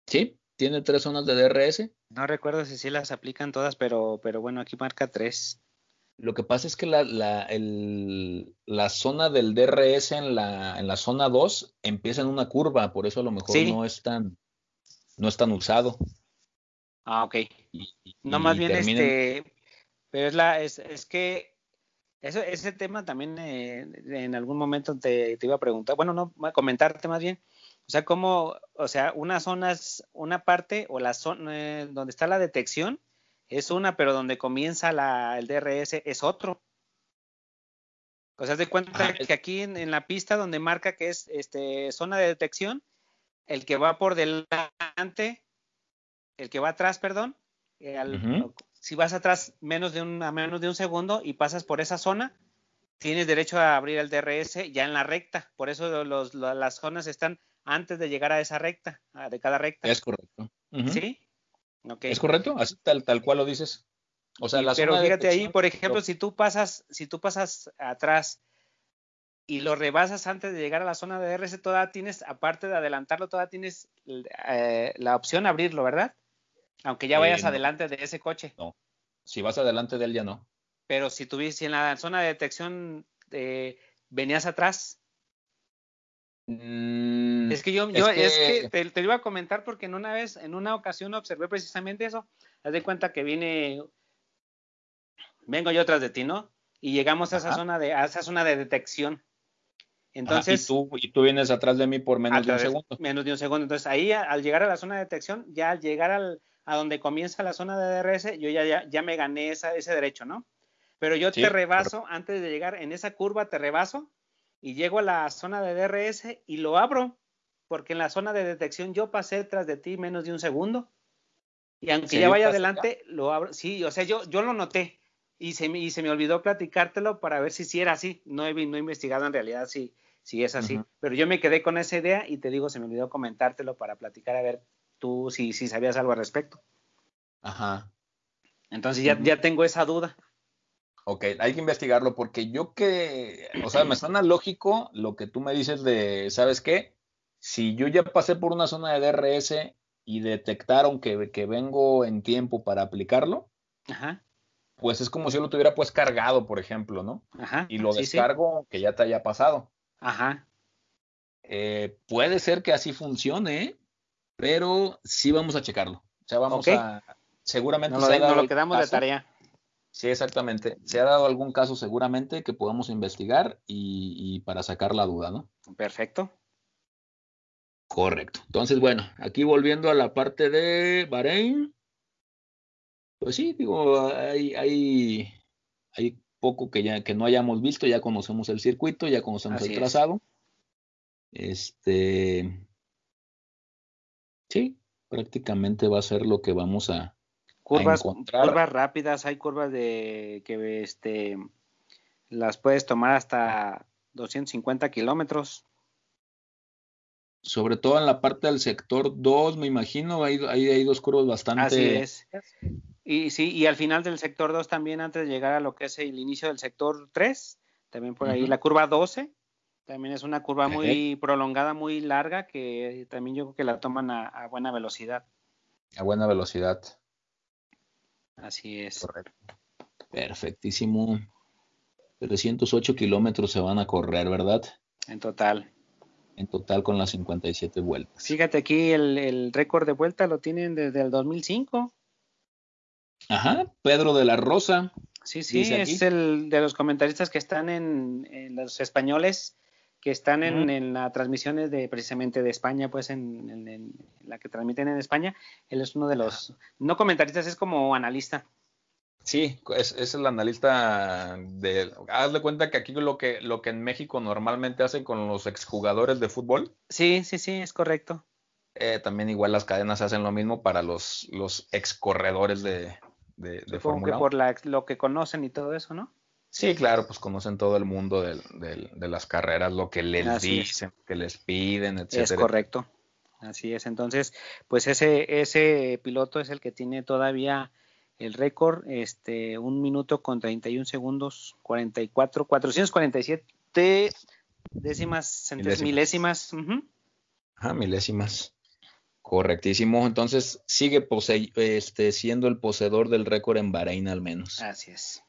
Sí, tiene tres zonas de DRS. No recuerdo si sí las aplican todas, pero, pero bueno, aquí marca tres. Lo que pasa es que la, la, la zona del DRS en la, en la zona 2 empieza en una curva, por eso a lo mejor no es tan no es tan usado. Ah, ok. no, más bien este, pero es la, es, es que eso, ese tema también eh, en algún momento te, iba a preguntar, bueno, no, a comentarte más bien. O sea, cómo, o sea, una zona es una parte o la zona eh, donde está la detección es una, pero donde comienza la, el DRS es otro. O sea, de cuenta ah, que aquí en, la pista donde marca que es este zona de detección, el que va por delante, el que va atrás, perdón, eh, si vas atrás menos de un, a menos de un segundo y pasas por esa zona, tienes derecho a abrir el DRS ya en la recta. Por eso las zonas están antes de llegar a esa recta, de cada recta. Es correcto. ¿Sí? ¿Es correcto? Así tal, tal cual lo dices. O sea, la Pero fíjate ahí, por ejemplo, si tú pasas, si tú pasas atrás y lo rebasas antes de llegar a la zona de DRS, todavía tienes, aparte de adelantarlo, todavía tienes eh, la opción de abrirlo, ¿verdad? Aunque ya vayas adelante de ese coche. No. Si vas adelante de él, ya no. Pero si tuviste en la zona de detección eh, venías atrás. Mm, es que yo, yo es que, te, te, iba a comentar porque en una vez, en una ocasión observé precisamente eso. Haz de cuenta que viene, vengo yo atrás de ti, ¿no? Y llegamos a esa zona de, a esa zona de detección. Entonces, y, tú, y tú vienes atrás de mí por menos de un segundo. Menos de un segundo. Entonces ahí al llegar a la zona de detección, ya al llegar al, a donde comienza la zona de DRS, yo ya, ya, ya me gané esa, ese derecho, ¿no? Pero yo te rebaso, antes de llegar en esa curva te rebaso y llego a la zona de DRS y lo abro, porque en la zona de detección yo pasé tras de ti menos de un segundo. Y aunque ya vaya adelante, lo abro. Sí, o sea, yo, yo lo noté y se, me, y se me olvidó platicártelo para ver si sí era así. No he, no he investigado en realidad si, si es así. Pero yo me quedé con esa idea y te digo, se me olvidó comentártelo para platicar a ver tú si, si sabías algo al respecto. Ajá. Entonces ya, ya tengo esa duda. Ok, hay que investigarlo porque yo que, o sea, me suena lógico lo que tú me dices de, ¿sabes qué? Si yo ya pasé por una zona de DRS y detectaron que, que vengo en tiempo para aplicarlo, Ajá. pues es como si yo lo tuviera pues cargado, por ejemplo, ¿no? Ajá. Y lo descargo que ya te haya pasado. Ajá. Eh, puede ser que así funcione, pero sí vamos a checarlo. O sea, vamos a. Seguramente. Nos lo, lo quedamos de tarea. Sí, exactamente. Se ha dado algún caso seguramente que podamos investigar y, para sacar la duda, ¿no? Perfecto. Correcto. Entonces, bueno, aquí volviendo a la parte de Bahrein, pues sí, digo, hay, hay, hay poco que ya que no hayamos visto, ya conocemos el circuito, ya conocemos el trazado. Este sí, prácticamente va a ser lo que vamos a, curvas, curvas rápidas, hay curvas de que este las puedes tomar hasta 250 kilómetros. Sobre todo en la parte del sector 2, me imagino, hay, hay, hay dos curvas bastante. Así es. Y sí, y al final del sector 2 también, antes de llegar a lo que es el inicio del sector 3, también por ahí la curva 12, también es una curva muy prolongada, muy larga, que también yo creo que la toman a, buena velocidad. A buena velocidad. Así es. Correcto. Perfectísimo. 308 kilómetros se van a correr, ¿verdad? En total. En total con las 57 vueltas. Fíjate aquí, el, el récord de vuelta lo tienen desde el 2005. Ajá, Pedro de la Rosa. Sí, sí, es el de los comentaristas que están en, los españoles, que están en, las transmisiones de precisamente de España, pues en, la que transmiten en España. Él es uno de los, no comentaristas, es como analista. Sí, es, el analista de. Haz de cuenta que aquí lo que, lo que en México normalmente hacen con los exjugadores de fútbol. Sí, sí, sí, es correcto. Eh, también igual las cadenas hacen lo mismo para los, los excorredores de, de, de Fórmula por lo que conocen y todo eso, ¿no? Sí, claro, pues conocen todo el mundo de las carreras, lo que les dicen, que les piden, etcétera. Es correcto. Así es. Entonces, pues ese, ese piloto es el que tiene todavía el récord, este, un minuto con 31 segundos, 44, 447 décimas, milésimas. milésimas. Ajá, milésimas. Correctísimo. Entonces sigue este, siendo el poseedor del récord en Bahrein al menos. Así es.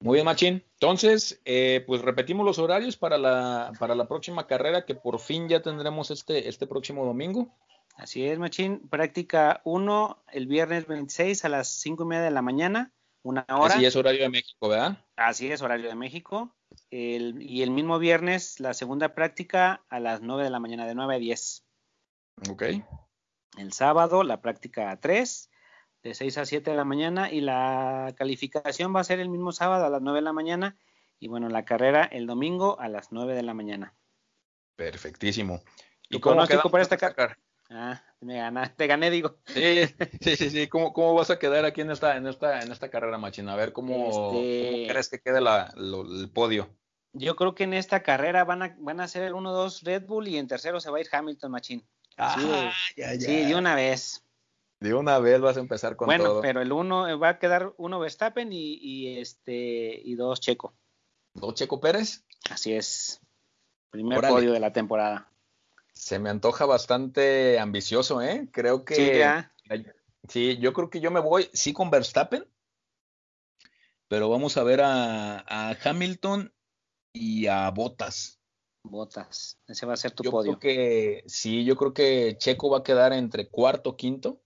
Muy bien, Machín. Entonces, eh, pues repetimos los horarios para la, para la próxima carrera que por fin ya tendremos este, este próximo domingo. Así es, Machín. Práctica 1 el viernes 26 a las 5 y media de la mañana, una hora. Así es horario de México, ¿verdad? Así es horario de México. y el mismo viernes la segunda práctica a las 9 de la mañana, de 9 a 10. Ok. El sábado la práctica 3, de 6 a 7 de la mañana, y la calificación va a ser el mismo sábado a las 9 de la mañana, y bueno, la carrera el domingo a las 9 de la mañana. Perfectísimo. ¿Y cómo pronóstico para esta carrera? Ah, me gana, te gané, digo. Sí, sí, sí, sí. ¿Cómo, ¿Cómo, vas a quedar aquí en esta, en esta, en esta carrera, Machina? A ver cómo, este... crees que quede la, lo, el podio. Yo creo que en esta carrera van a, van a ser el 1-2 Red Bull y en tercero se va a ir Hamilton Machine. Ah, sí, ya, ya. sí, de una vez. De una vez vas a empezar con bueno, todo. Bueno, pero el uno va a quedar uno Verstappen y, y, este y dos Checo. ¿Dos Checo Pérez? Así es. Primer Órale. podio de la temporada. Se me antoja bastante ambicioso, ¿eh? Creo que. Sí, ya. Sí, yo creo que yo me voy, sí, con Verstappen, pero vamos a ver a, a Hamilton y a Botas. Botas, ese va a ser tu yo podio. Creo que, sí, yo creo que Checo va a quedar entre cuarto, quinto.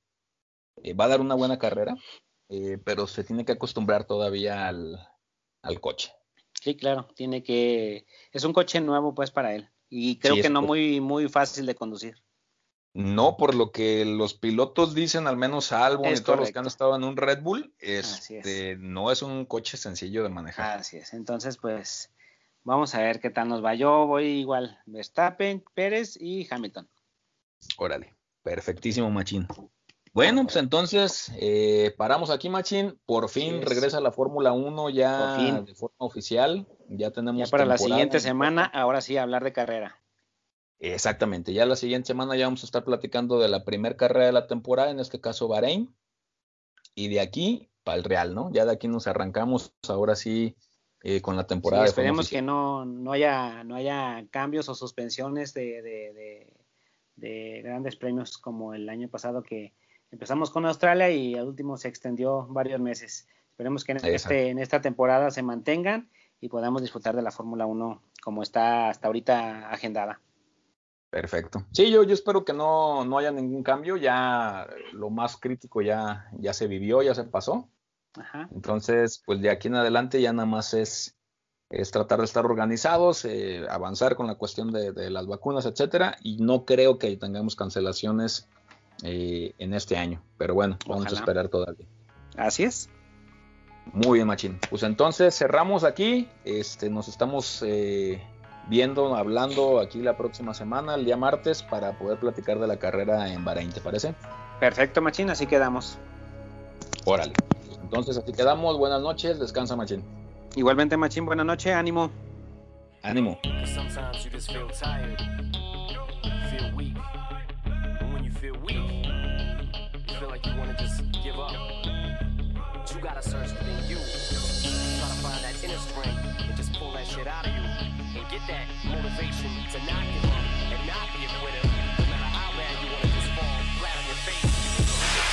Eh, va a dar una buena carrera, eh, pero se tiene que acostumbrar todavía al, al, coche. Sí, claro, tiene que. Es un coche nuevo, pues, para él. Y creo sí, que no muy, muy fácil de conducir. No, por lo que los pilotos dicen, al menos Albon es y todos correcto. los que han estado en un Red Bull, este, es. no es un coche sencillo de manejar. Así es. Entonces, pues, Vamos a ver qué tal nos va. Yo voy igual, Verstappen, Pérez y Hamilton. Órale, perfectísimo, Machín. Bueno, pues entonces eh, paramos aquí, Machín. Por fin regresa la Fórmula 1 ya de forma oficial. Ya tenemos. Ya para la siguiente semana, ahora sí, hablar de carrera. Exactamente, ya la siguiente semana ya vamos a estar platicando de la primera carrera de la temporada, en este caso Bahrein. Y de aquí para el Real, ¿no? Ya de aquí nos arrancamos, ahora sí, eh, con la temporada. Sí, esperemos que no, no, haya, no haya cambios o suspensiones de, de, de, de, grandes premios como el año pasado que empezamos con Australia y al último se extendió varios meses. Esperemos que en, este, en esta temporada se mantengan y podamos disfrutar de la Fórmula 1 como está hasta ahorita agendada. Perfecto. Sí, yo, yo espero que no, no haya ningún cambio. Ya lo más crítico ya, ya se vivió, ya se pasó. Ajá. Entonces, pues de aquí en adelante ya nada más es, es tratar de estar organizados, eh, avanzar con la cuestión de, de, las vacunas, etcétera, y no creo que tengamos cancelaciones eh, en este año, pero bueno, vamos a esperar todavía. Así es. Muy bien, Machín. Pues entonces cerramos aquí, este, nos estamos eh, viendo, hablando aquí la próxima semana, el día martes, para poder platicar de la carrera en Bahrein, ¿te parece? Perfecto, Machín, así quedamos. Órale. Entonces, así quedamos. Buenas noches. Descansa, Machín. Igualmente, Machín. Buenas noches. Ánimo. Ánimo. get that motivation to not give up and not be a winner. No matter how bad you wanna just fall flat on your face.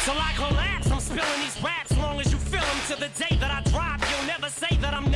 So like collapse, I'm spilling these raps long as you feel them. To the day that I drop, you'll never say that I'm